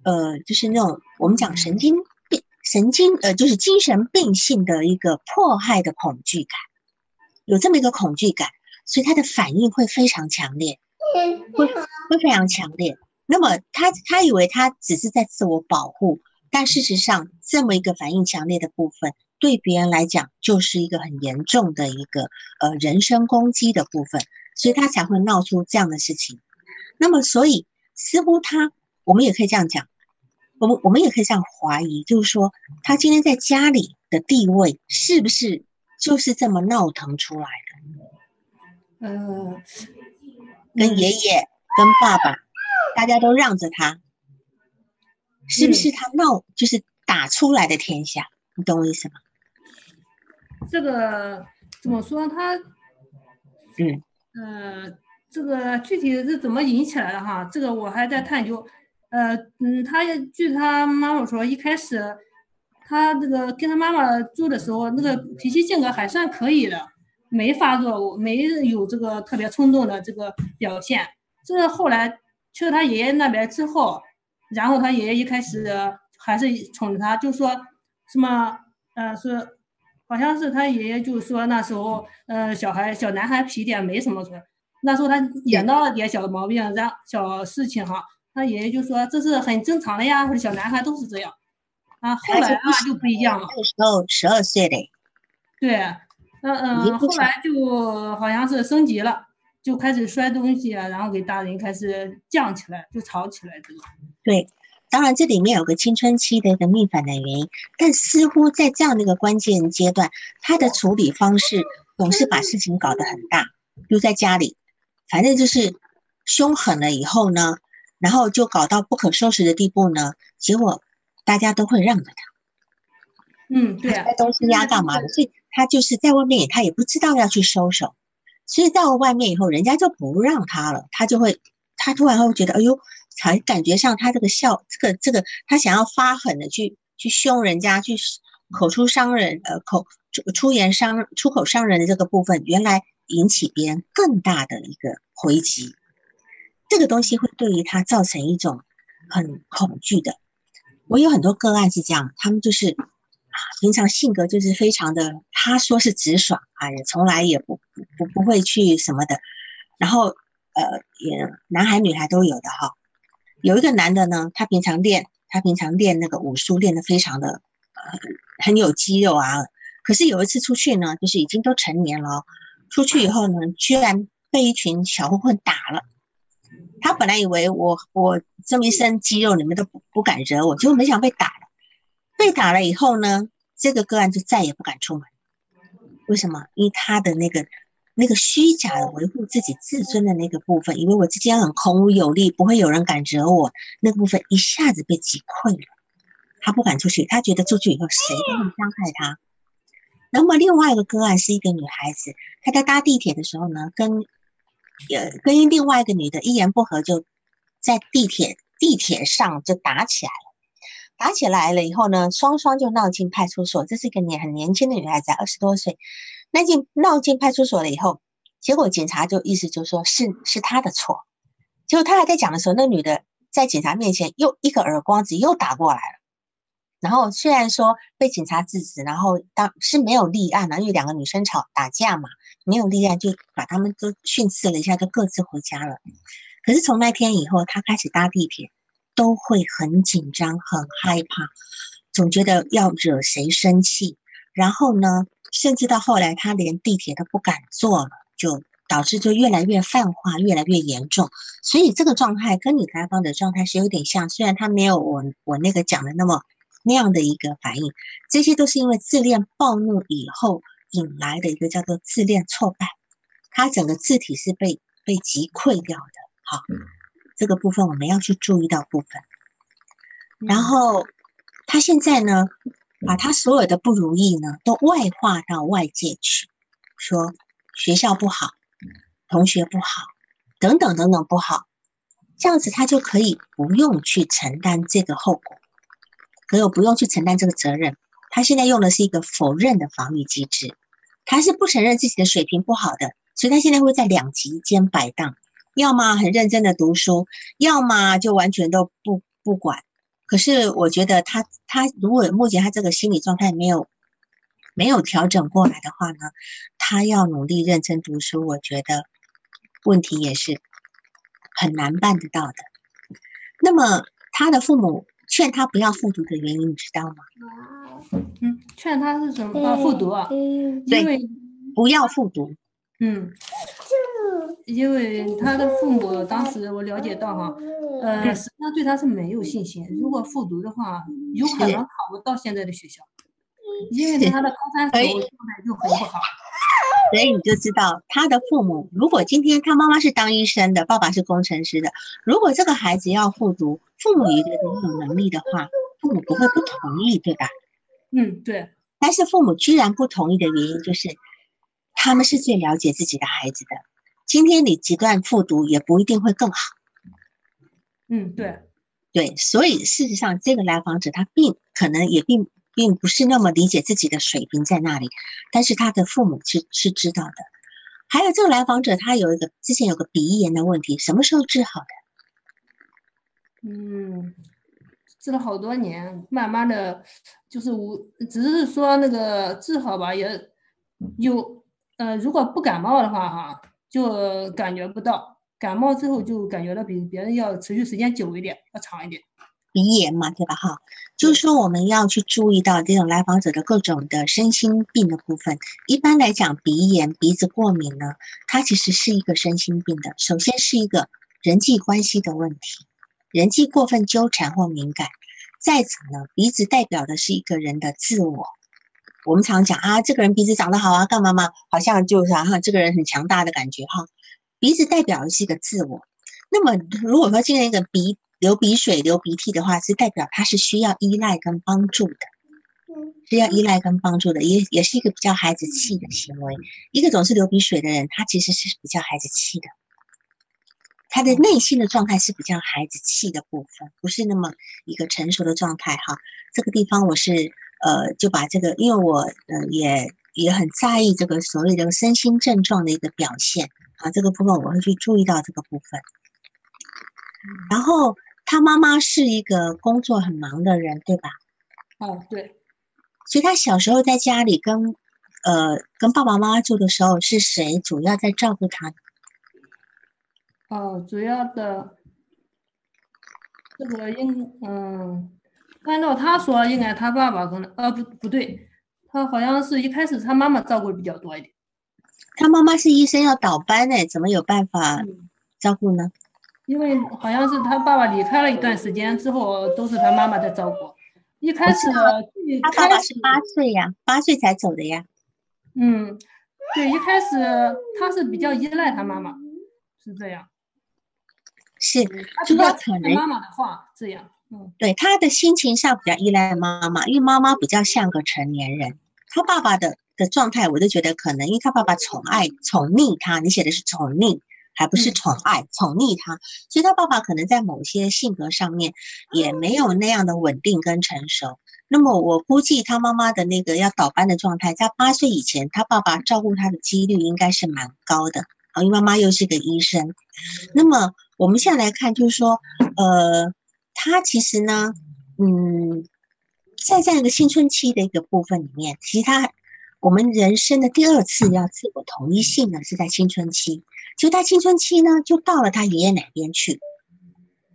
呃，就是那种我们讲神经病、神经呃，就是精神病性的一个迫害的恐惧感，有这么一个恐惧感，所以他的反应会非常强烈，会会非常强烈。那么他他以为他只是在自我保护，但事实上这么一个反应强烈的部分，对别人来讲就是一个很严重的一个呃人身攻击的部分。所以他才会闹出这样的事情。那么，所以似乎他，我们也可以这样讲，我们我们也可以这样怀疑，就是说，他今天在家里的地位是不是就是这么闹腾出来的？呃，跟爷爷、跟爸爸，大家都让着他，是不是他闹就是打出来的天下？你懂我意思吗？这个怎么说？他，嗯。呃，这个具体是怎么引起来的哈？这个我还在探究。呃，嗯，他据他妈妈说，一开始他这个跟他妈妈住的时候，那个脾气性格还算可以的，没发作，没有这个特别冲动的这个表现。这个后来去了他爷爷那边之后，然后他爷爷一开始还是宠着他，就说什么，呃，说。好像是他爷爷就说那时候，呃，小孩小男孩皮点没什么错，那时候他也闹了点小毛病，然小事情哈，他爷爷就说这是很正常的呀，或者小男孩都是这样。啊，后来啊就不一样了。那时候十二岁嘞。对，嗯嗯，后来就好像是升级了，就开始摔东西啊，然后给大人开始犟起来，就吵起来这个。对。当然，这里面有个青春期的一个逆反的原因，但似乎在这样的一个关键阶段，他的处理方式总是把事情搞得很大。就在家里，反正就是凶狠了以后呢，然后就搞到不可收拾的地步呢，结果大家都会让着他。嗯，对啊，东西压干嘛的？所以他就是在外面，他也不知道要去收手，所以到外面以后，人家就不让他了，他就会，他突然会觉得，哎呦。还感觉上他这个笑，这个这个他想要发狠的去去凶人家，去口出伤人，呃口出出言伤出口伤人的这个部分，原来引起别人更大的一个回击，这个东西会对于他造成一种很恐惧的。我有很多个案是这样，他们就是啊，平常性格就是非常的，他说是直爽啊，也从来也不不不会去什么的，然后呃也男孩女孩都有的哈。有一个男的呢，他平常练，他平常练那个武术，练得非常的呃很有肌肉啊。可是有一次出去呢，就是已经都成年了，出去以后呢，居然被一群小混混打了。他本来以为我我这么一身肌肉，你们都不不敢惹我，结果没想被打了。被打了以后呢，这个个案就再也不敢出门。为什么？因为他的那个。那个虚假的维护自己自尊的那个部分，以为我自己很孔武有力，不会有人敢惹我，那个部分一下子被击溃了，他不敢出去，他觉得出去以后谁都会伤害他。那么另外一个个案是一个女孩子，她在搭地铁的时候呢，跟呃跟另外一个女的一言不合，就在地铁地铁上就打起来了。打起来了以后呢，双双就闹进派出所。这是一个年很年轻的女孩子，二十多岁。那进闹进派出所了以后，结果警察就意思就说是是他的错。结果他还在讲的时候，那女的在警察面前又一个耳光子又打过来了。然后虽然说被警察制止，然后当是没有立案了，因为两个女生吵打架嘛，没有立案就把他们都训斥了一下，就各自回家了。可是从那天以后，他开始搭地铁都会很紧张、很害怕，总觉得要惹谁生气，然后呢？甚至到后来，他连地铁都不敢坐了，就导致就越来越泛化，越来越严重。所以这个状态跟你刚刚的状态是有点像，虽然他没有我我那个讲的那么那样的一个反应，这些都是因为自恋暴怒以后引来的一个叫做自恋挫败，他整个字体是被被击溃掉的。好，这个部分我们要去注意到部分。然后他现在呢，把他所有的不如意呢都外化到外界去，说学校不好。同学不好，等等等等不好，这样子他就可以不用去承担这个后果，可有不用去承担这个责任。他现在用的是一个否认的防御机制，他是不承认自己的水平不好的，所以他现在会在两极间摆荡，要么很认真的读书，要么就完全都不不管。可是我觉得他他如果目前他这个心理状态没有没有调整过来的话呢，他要努力认真读书，我觉得。问题也是很难办得到的。那么他的父母劝他不要复读的原因，你知道吗？嗯，劝他是什么？复读啊？因为不要复读。嗯，因为他的父母当时我了解到哈，呃，实际上对他是没有信心。如果复读的话，有可能考不到现在的学校，因为他的高三时候状态就很不好。所以你就知道，他的父母如果今天他妈妈是当医生的，爸爸是工程师的，如果这个孩子要复读，父母也觉得有能力的话，父母不会不同意，对吧？嗯，对。但是父母居然不同意的原因，就是他们是最了解自己的孩子的。今天你极端复读也不一定会更好。嗯，对，对。所以事实上，这个来访者他并可能也并。并不是那么理解自己的水平在那里，但是他的父母是是知道的。还有这个来访者，他有一个之前有个鼻炎的问题，什么时候治好的？嗯，治了好多年，慢慢的就是我只是说那个治好吧，也有呃，如果不感冒的话哈，就感觉不到；感冒之后就感觉到比别人要持续时间久一点，要长一点。鼻炎嘛，对吧？哈，就是说我们要去注意到这种来访者的各种的身心病的部分。一般来讲，鼻炎、鼻子过敏呢，它其实是一个身心病的。首先是一个人际关系的问题，人际过分纠缠或敏感。再者呢，鼻子代表的是一个人的自我。我们常讲啊，这个人鼻子长得好啊，干嘛嘛？好像就是哈，这个人很强大的感觉哈。鼻子代表的是一个自我。那么如果说今天一个鼻，流鼻水、流鼻涕的话，是代表他是需要依赖跟帮助的，需要依赖跟帮助的，也也是一个比较孩子气的行为。一个总是流鼻水的人，他其实是比较孩子气的，他的内心的状态是比较孩子气的部分，不是那么一个成熟的状态哈。这个地方我是呃就把这个，因为我呃也也很在意这个所谓的身心症状的一个表现啊，这个部分我会去注意到这个部分，然后。他妈妈是一个工作很忙的人，对吧？哦，对。所以他小时候在家里跟呃跟爸爸妈妈住的时候，是谁主要在照顾他？哦，主要的这个应嗯，按照他说，应该他爸爸可能呃不不对，他好像是一开始他妈妈照顾的比较多一点。他妈妈是医生要倒班呢，怎么有办法照顾呢？因为好像是他爸爸离开了一段时间之后，都是他妈妈在照顾。一开始他爸爸是八岁呀，八岁才走的呀。嗯，对，一开始他是比较依赖他妈妈，是这样。是，主要可能妈妈的话这样。嗯，对，他的心情上比较依赖妈妈，因为妈妈比较像个成年人。他爸爸的的状态，我就觉得可能因为他爸爸宠爱、宠溺他。你写的是宠溺。还不是宠爱、宠溺他，所以他爸爸可能在某些性格上面也没有那样的稳定跟成熟。那么我估计他妈妈的那个要倒班的状态，在八岁以前，他爸爸照顾他的几率应该是蛮高的啊，因为妈妈又是个医生。那么我们现在来看，就是说，呃，他其实呢，嗯，在这样一个青春期的一个部分里面，其实他我们人生的第二次要自我同一性呢，是在青春期。就他青春期呢，就到了他爷爷奶边去，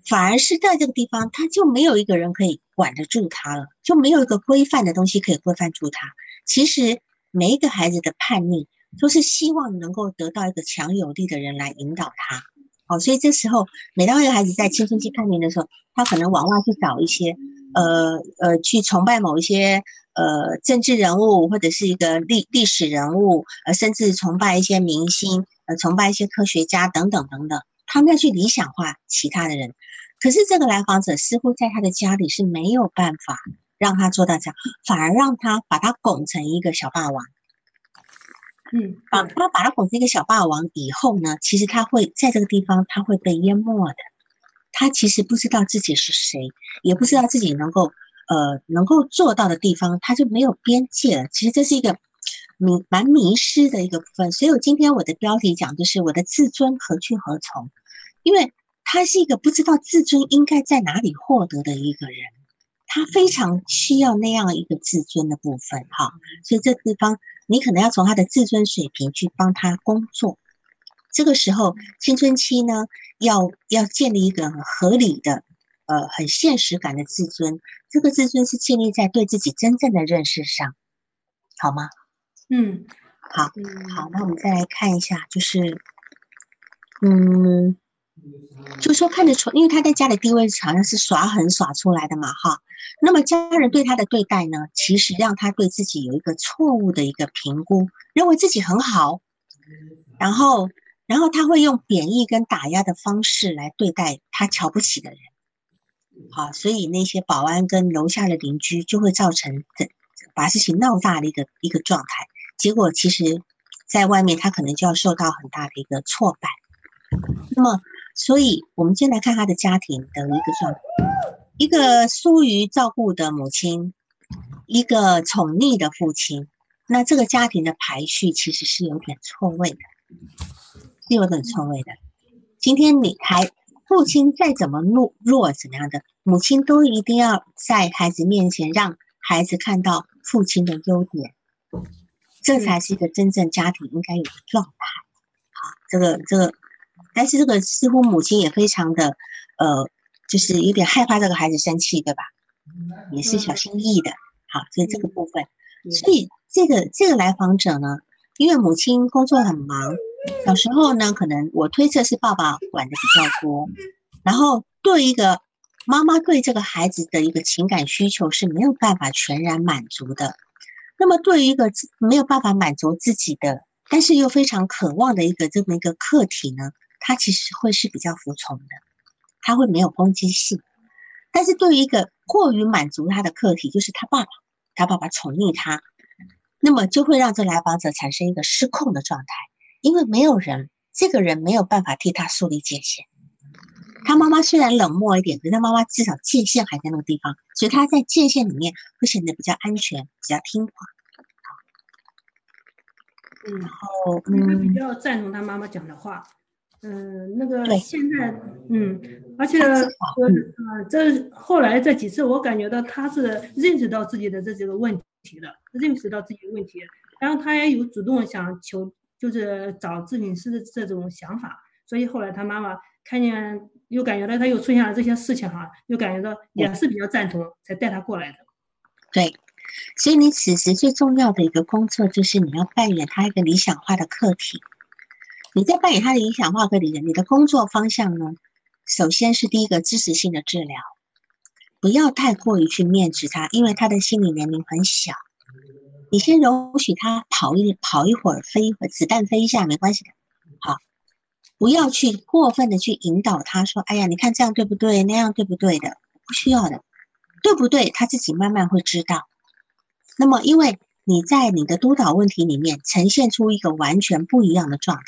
反而是在这个地方，他就没有一个人可以管得住他了，就没有一个规范的东西可以规范住他。其实每一个孩子的叛逆，都是希望能够得到一个强有力的人来引导他。哦，所以这时候，每当一个孩子在青春期叛逆的时候，他可能往外去找一些，呃呃，去崇拜某一些呃政治人物或者是一个历历史人物，呃，甚至崇拜一些明星，呃，崇拜一些科学家等等等等，他们要去理想化其他的人。可是这个来访者似乎在他的家里是没有办法让他做到这样，反而让他把他拱成一个小霸王。嗯，把他把他捧成一个小霸王以后呢，其实他会在这个地方他会被淹没的。他其实不知道自己是谁，也不知道自己能够呃能够做到的地方，他就没有边界了。其实这是一个迷蛮迷失的一个部分。所以我今天我的标题讲就是我的自尊何去何从，因为他是一个不知道自尊应该在哪里获得的一个人，他非常需要那样一个自尊的部分哈。所以这地方。你可能要从他的自尊水平去帮他工作。这个时候，青春期呢，要要建立一个很合理的、呃，很现实感的自尊。这个自尊是建立在对自己真正的认识上，好吗？嗯，好，好。那我们再来看一下，就是，嗯。就说看得出，因为他在家里地位好像是耍狠耍出来的嘛，哈。那么家人对他的对待呢，其实让他对自己有一个错误的一个评估，认为自己很好，然后，然后他会用贬义跟打压的方式来对待他瞧不起的人，好，所以那些保安跟楼下的邻居就会造成这把事情闹大的一个一个状态。结果其实，在外面他可能就要受到很大的一个挫败。那么。所以，我们先来看他的家庭的一个状态：一个疏于照顾的母亲，一个宠溺的父亲。那这个家庭的排序其实是有点错位的，是有点错位的。今天你还父亲再怎么弱弱怎么样的，母亲都一定要在孩子面前让孩子看到父亲的优点，这才是一个真正家庭应该有的状态。好，这个这个。但是这个似乎母亲也非常的，呃，就是有点害怕这个孩子生气，对吧？也是小心翼翼的。好，所以这个部分，所以这个这个来访者呢，因为母亲工作很忙，小时候呢，可能我推测是爸爸管的比较多，然后对一个妈妈对这个孩子的一个情感需求是没有办法全然满足的。那么对于一个没有办法满足自己的，但是又非常渴望的一个这么一个客体呢？他其实会是比较服从的，他会没有攻击性。但是对于一个过于满足他的客体，就是他爸爸，他爸爸宠溺他，那么就会让这来访者产生一个失控的状态，因为没有人，这个人没有办法替他树立界限。他妈妈虽然冷漠一点，可是他妈妈至少界限还在那个地方，所以他在界限里面会显得比较安全，比较听话。嗯，然后嗯，比较赞同他妈妈讲的话。嗯，那个现在，嗯，而且呃，这后来这几次，我感觉到他是认识到自己的这几个问题的，认识到自己的问题，然后他也有主动想求，就是找咨询师的这种想法，所以后来他妈妈看见又感觉到他又出现了这些事情哈，又感觉到也是比较赞同，才带他过来的。对，所以你此时最重要的一个工作就是你要扮演他一个理想化的客体。你在扮演他的理想化客体人，你的工作方向呢？首先是第一个支持性的治疗，不要太过于去面质他，因为他的心理年龄很小。你先容许他跑一跑一会儿，飞一会儿，子弹飞一下没关系的。好，不要去过分的去引导他，说：“哎呀，你看这样对不对？那样对不对的？”不需要的，对不对？他自己慢慢会知道。那么，因为你在你的督导问题里面呈现出一个完全不一样的状态。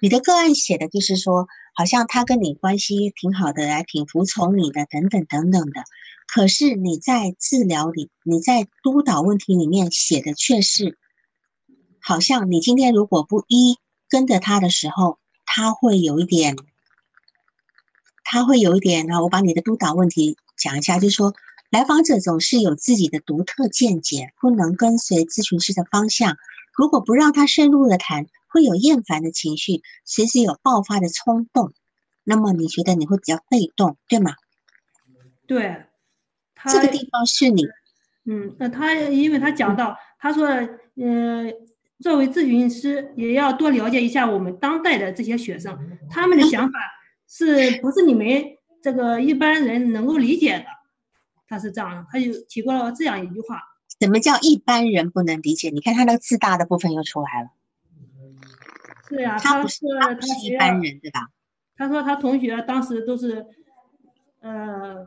你的个案写的就是说，好像他跟你关系挺好的，还挺服从你的，等等等等的。可是你在治疗里，你在督导问题里面写的却是，好像你今天如果不一跟着他的时候，他会有一点，他会有一点。那我把你的督导问题讲一下，就是说，来访者总是有自己的独特见解，不能跟随咨询师的方向。如果不让他深入的谈。会有厌烦的情绪，随时有爆发的冲动，那么你觉得你会比较被动，对吗？对，这个地方是你，嗯，那他因为他讲到，他说，嗯，作为咨询师，也要多了解一下我们当代的这些学生，他们的想法是不是你们这个一般人能够理解的？他是这样，他就提过了这样一句话：什么叫一般人不能理解？你看他那个自大的部分又出来了。是呀，他不是他不是一般人，对吧？他说他同学当时都是，呃，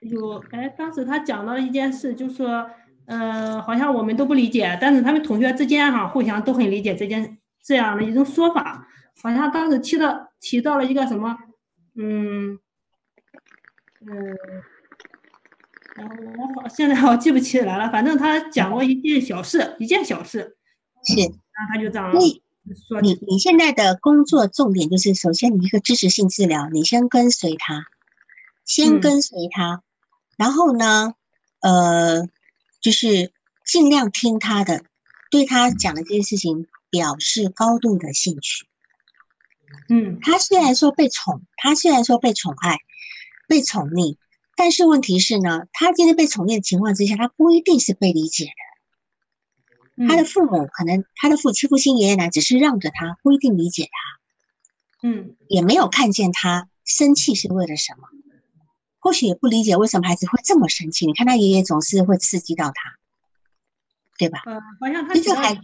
有哎，当时他讲到了一件事，就说。呃，好像我们都不理解，但是他们同学之间哈，互相都很理解这件这样的一种说法。好像当时提到提到了一个什么，嗯嗯，然后我好现在我记不起来了，反正他讲过一件小事，一件小事，是，然后他就这样说。你你现在的工作重点就是，首先你一个支持性治疗，你先跟随他，先跟随他，然后呢，呃。就是尽量听他的，对他讲的这些事情表示高度的兴趣。嗯，他虽然说被宠，他虽然说被宠爱、被宠溺，但是问题是呢，他今天被宠溺的情况之下，他不一定是被理解的。他的父母可能，他的父亲、父亲、爷爷奶奶只是让着他，不一定理解他。嗯，也没有看见他生气是为了什么。或许也不理解为什么孩子会这么生气。你看他爷爷总是会刺激到他，对吧？呃，好像他这个孩子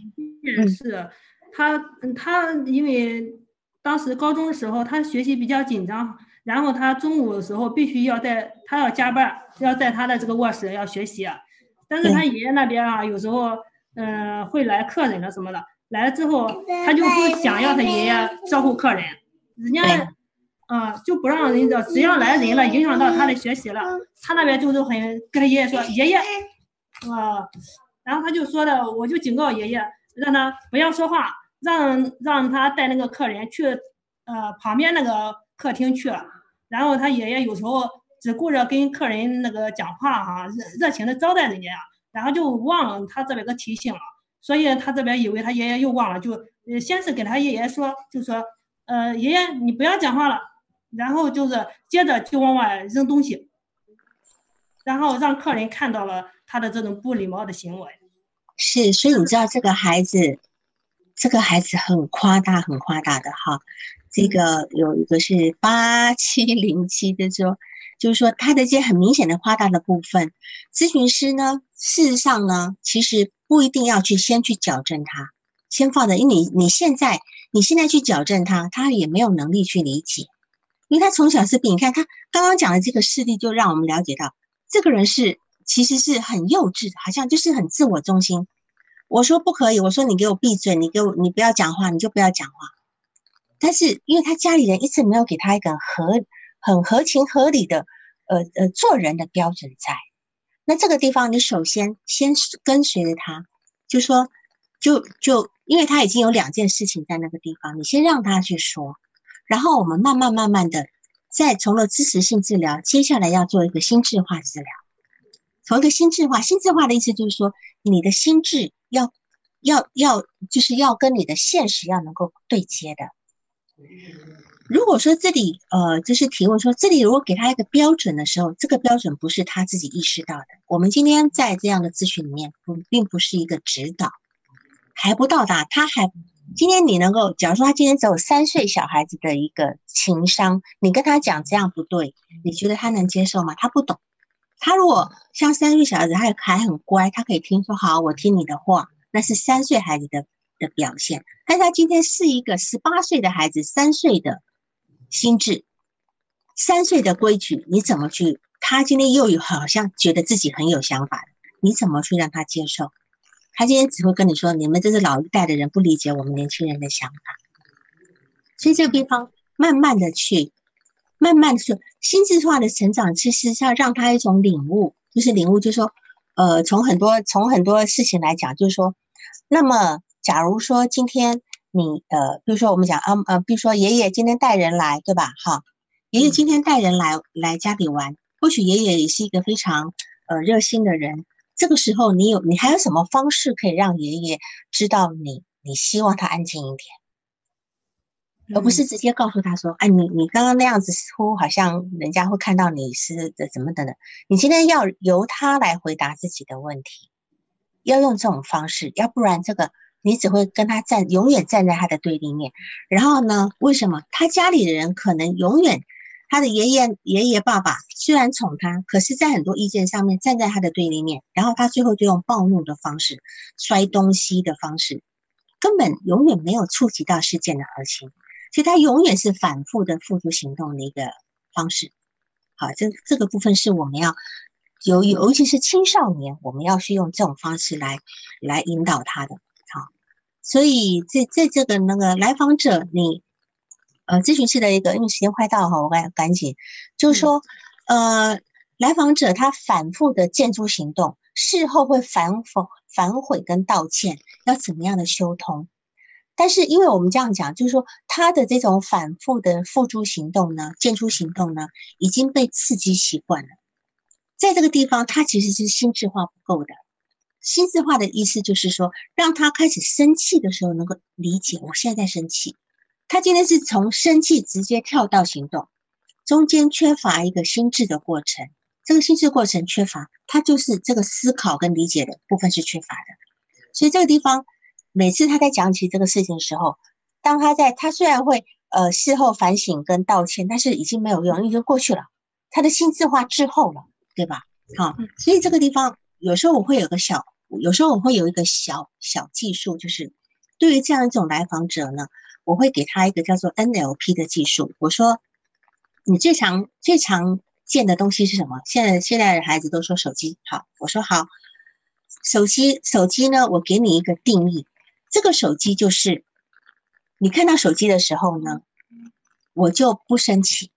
是他，他因为当时高中的时候他学习比较紧张，然后他中午的时候必须要在他要加班，要在他的这个卧室要学习。但是他爷爷那边啊，有时候嗯会来客人了什么的，来了之后他就不想要他爷爷招呼客人，人家。啊，就不让人家，只要来人了，影响到他的学习了，他那边就是很跟他爷爷说，爷爷，啊，然后他就说的，我就警告爷爷，让他不要说话，让让他带那个客人去，呃，旁边那个客厅去，然后他爷爷有时候只顾着跟客人那个讲话哈，热热情的招待人家，然后就忘了他这边的提醒了，所以他这边以为他爷爷又忘了，就先是给他爷爷说，就说，呃，爷爷你不要讲话了。然后就是接着就往外扔东西，然后让客人看到了他的这种不礼貌的行为。是，所以你知道这个孩子，这个孩子很夸大，很夸大的哈。这个有一个是八七零七的说，就是说他的一些很明显的夸大的部分，咨询师呢，事实上呢，其实不一定要去先去矫正他，先放在，因为你你现在你现在去矫正他，他也没有能力去理解。因为他从小是病，你看他刚刚讲的这个事例，就让我们了解到，这个人是其实是很幼稚，好像就是很自我中心。我说不可以，我说你给我闭嘴，你给我你不要讲话，你就不要讲话。但是因为他家里人一直没有给他一个合很合情合理的呃呃做人的标准在，那这个地方你首先先跟随着他，就说就就因为他已经有两件事情在那个地方，你先让他去说。然后我们慢慢慢慢的，再从了支持性治疗，接下来要做一个心智化治疗。从一个心智化，心智化的意思就是说，你的心智要要要，就是要跟你的现实要能够对接的。如果说这里呃，就是提问说，这里如果给他一个标准的时候，这个标准不是他自己意识到的。我们今天在这样的咨询里面，不并不是一个指导，还不到达，他还。今天你能够，假如说他今天只有三岁小孩子的一个情商，你跟他讲这样不对，你觉得他能接受吗？他不懂。他如果像三岁小孩子，他还很乖，他可以听说好，我听你的话，那是三岁孩子的的表现。但他今天是一个十八岁的孩子，三岁的心智，三岁的规矩，你怎么去？他今天又有好像觉得自己很有想法你怎么去让他接受？他今天只会跟你说：“你们这是老一代的人不理解我们年轻人的想法。”所以这个地方慢慢的去，慢慢的去心智化的成长，其实是要让他一种领悟，就是领悟，就是说，呃，从很多从很多事情来讲，就是说，那么假如说今天你呃，比如说我们讲啊呃，比如说爷爷今天带人来，对吧？哈，爷爷今天带人来来家里玩，或许爷爷也是一个非常呃热心的人。这个时候，你有你还有什么方式可以让爷爷知道你？你希望他安静一点，而不是直接告诉他说：“哎，你你刚刚那样子，似乎好像人家会看到你是的怎么的呢？”你今天要由他来回答自己的问题，要用这种方式，要不然这个你只会跟他站，永远站在他的对立面。然后呢，为什么他家里的人可能永远，他的爷爷、爷爷、爸爸虽然宠他，可是在很多意见上面站在他的对立面。然后他最后就用暴怒的方式、摔东西的方式，根本永远没有触及到事件的核心。所以他永远是反复的付诸行动的一个方式。好，这这个部分是我们要。尤尤其是青少年，我们要去用这种方式来来引导他的，所以在在这个那个来访者，你呃咨询师的一个，因为时间快到哈，我赶赶紧，就是说，呃，来访者他反复的建筑行动，事后会反否反悔跟道歉，要怎么样的修通？但是因为我们这样讲，就是说他的这种反复的付诸行动呢，建筑行动呢，已经被刺激习惯了。在这个地方，他其实是心智化不够的。心智化的意思就是说，让他开始生气的时候，能够理解我现在在生气。他今天是从生气直接跳到行动，中间缺乏一个心智的过程。这个心智过程缺乏，他就是这个思考跟理解的部分是缺乏的。所以这个地方，每次他在讲起这个事情的时候，当他在他虽然会呃事后反省跟道歉，但是已经没有用，已经过去了。他的心智化滞后了。对吧？好，所以这个地方有时候我会有个小，有时候我会有一个小小技术，就是对于这样一种来访者呢，我会给他一个叫做 NLP 的技术。我说，你最常最常见的东西是什么？现在现在的孩子都说手机。好，我说好，手机手机呢，我给你一个定义，这个手机就是你看到手机的时候呢，我就不生气。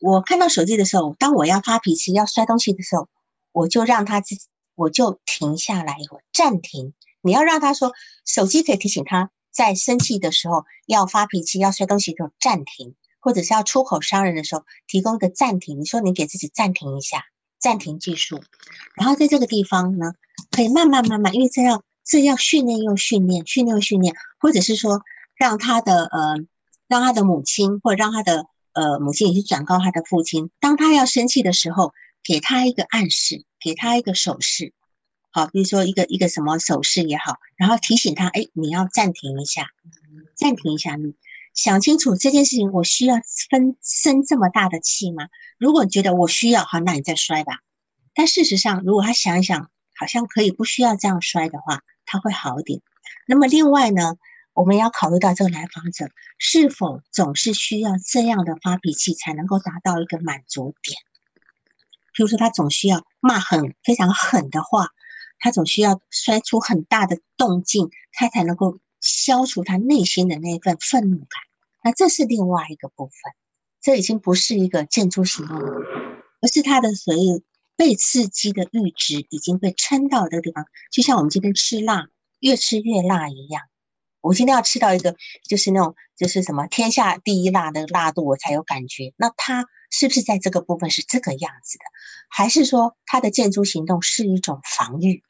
我看到手机的时候，当我要发脾气、要摔东西的时候，我就让他自己，我就停下来一会儿，暂停。你要让他说，手机可以提醒他在生气的时候、要发脾气、要摔东西的时候暂停，或者是要出口伤人的时候提供一个暂停。你说你给自己暂停一下，暂停技术，然后在这个地方呢，可以慢慢慢慢，因为这样这要训练又训练，训练又训练，或者是说让他的呃，让他的母亲或者让他的。呃，母亲也去转告他的父亲，当他要生气的时候，给他一个暗示，给他一个手势，好，比如说一个一个什么手势也好，然后提醒他，哎，你要暂停一下，暂停一下，你想清楚这件事情，我需要分生这么大的气吗？如果你觉得我需要，好，那你再摔吧。但事实上，如果他想一想，好像可以不需要这样摔的话，他会好一点。那么另外呢？我们要考虑到这个来访者是否总是需要这样的发脾气才能够达到一个满足点。譬如说，他总需要骂很非常狠的话，他总需要摔出很大的动静，他才能够消除他内心的那份愤怒感。那这是另外一个部分，这已经不是一个建筑行动了，而是他的所有被刺激的阈值已经被撑到这个地方，就像我们今天吃辣，越吃越辣一样。我今天要吃到一个，就是那种，就是什么天下第一辣的辣度，我才有感觉。那他是不是在这个部分是这个样子的，还是说他的建筑行动是一种防御？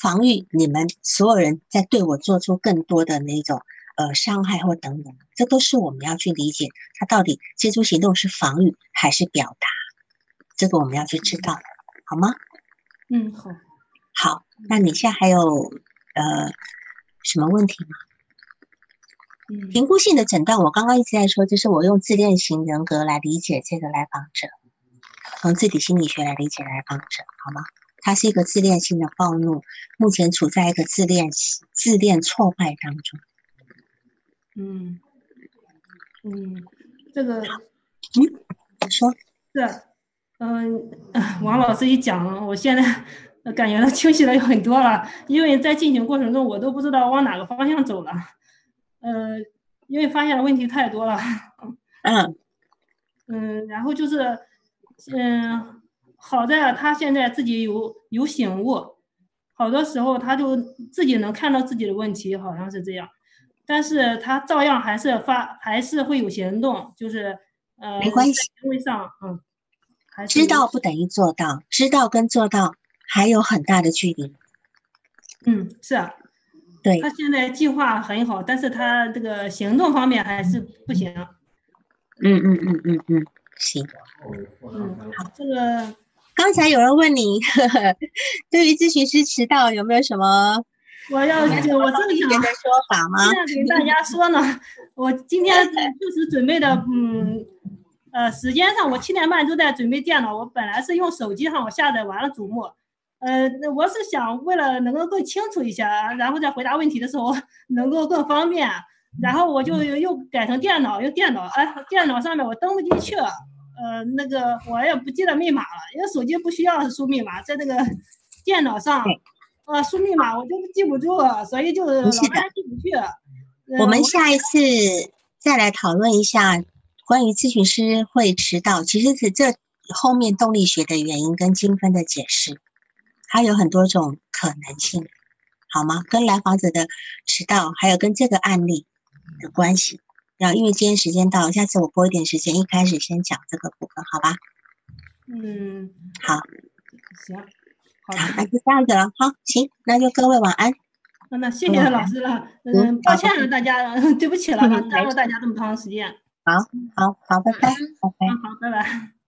防御你们所有人在对我做出更多的那种呃伤害或等等，这都是我们要去理解他到底建筑行动是防御还是表达，这个我们要去知道，好吗？嗯，好。好，那你现在还有呃什么问题吗？评估性的诊断，我刚刚一直在说，就是我用自恋型人格来理解这个来访者，从自体心理学来理解来访者，好吗？他是一个自恋性的暴怒，目前处在一个自恋自恋挫败当中。嗯嗯，这个嗯，你说是嗯，王老师一讲，我现在感觉到清晰了有很多了，因为在进行过程中，我都不知道往哪个方向走了。呃，因为发现的问题太多了，嗯，嗯，然后就是，嗯，好在他现在自己有有醒悟，好多时候他就自己能看到自己的问题，好像是这样，但是他照样还是发，还是会有行动，就是呃，没关系，行为上，嗯，知道不等于做到，知道跟做到还有很大的距离，嗯，是啊。对他现在计划很好，但是他这个行动方面还是不行。嗯嗯嗯嗯嗯，行。嗯，好，这个刚才有人问你，对于咨询师迟到有没有什么我要就我正想的说法吗？现在给大家说呢，我今天就是准备的，嗯，呃，时间上我七点半就在准备电脑，我本来是用手机上我下载完了瞩目，呃，我是想为了能够更清楚一些，然后在回答问题的时候能够更方便，然后我就又改成电脑，用电脑，哎，电脑上面我登不进去，呃，那个我也不记得密码了，因为手机不需要输密码，在那个 电脑上。呃，输密码我就记不住，所以就老是进不去。我们下一次再来讨论一下关于咨询师会迟到，其实是这后面动力学的原因跟精分的解释，它有很多种可能性，好吗？跟来访者的迟到，还有跟这个案例的关系。然后因为今天时间到了，下次我拨一点时间，一开始先讲这个部分，好吧？嗯，好，行。好，那就这样子了。好，行，那就各位晚安。那谢谢老师了。嗯，抱歉了大家，对不起了，耽误大家这么长时间。好好好，拜拜，拜拜。好，拜拜。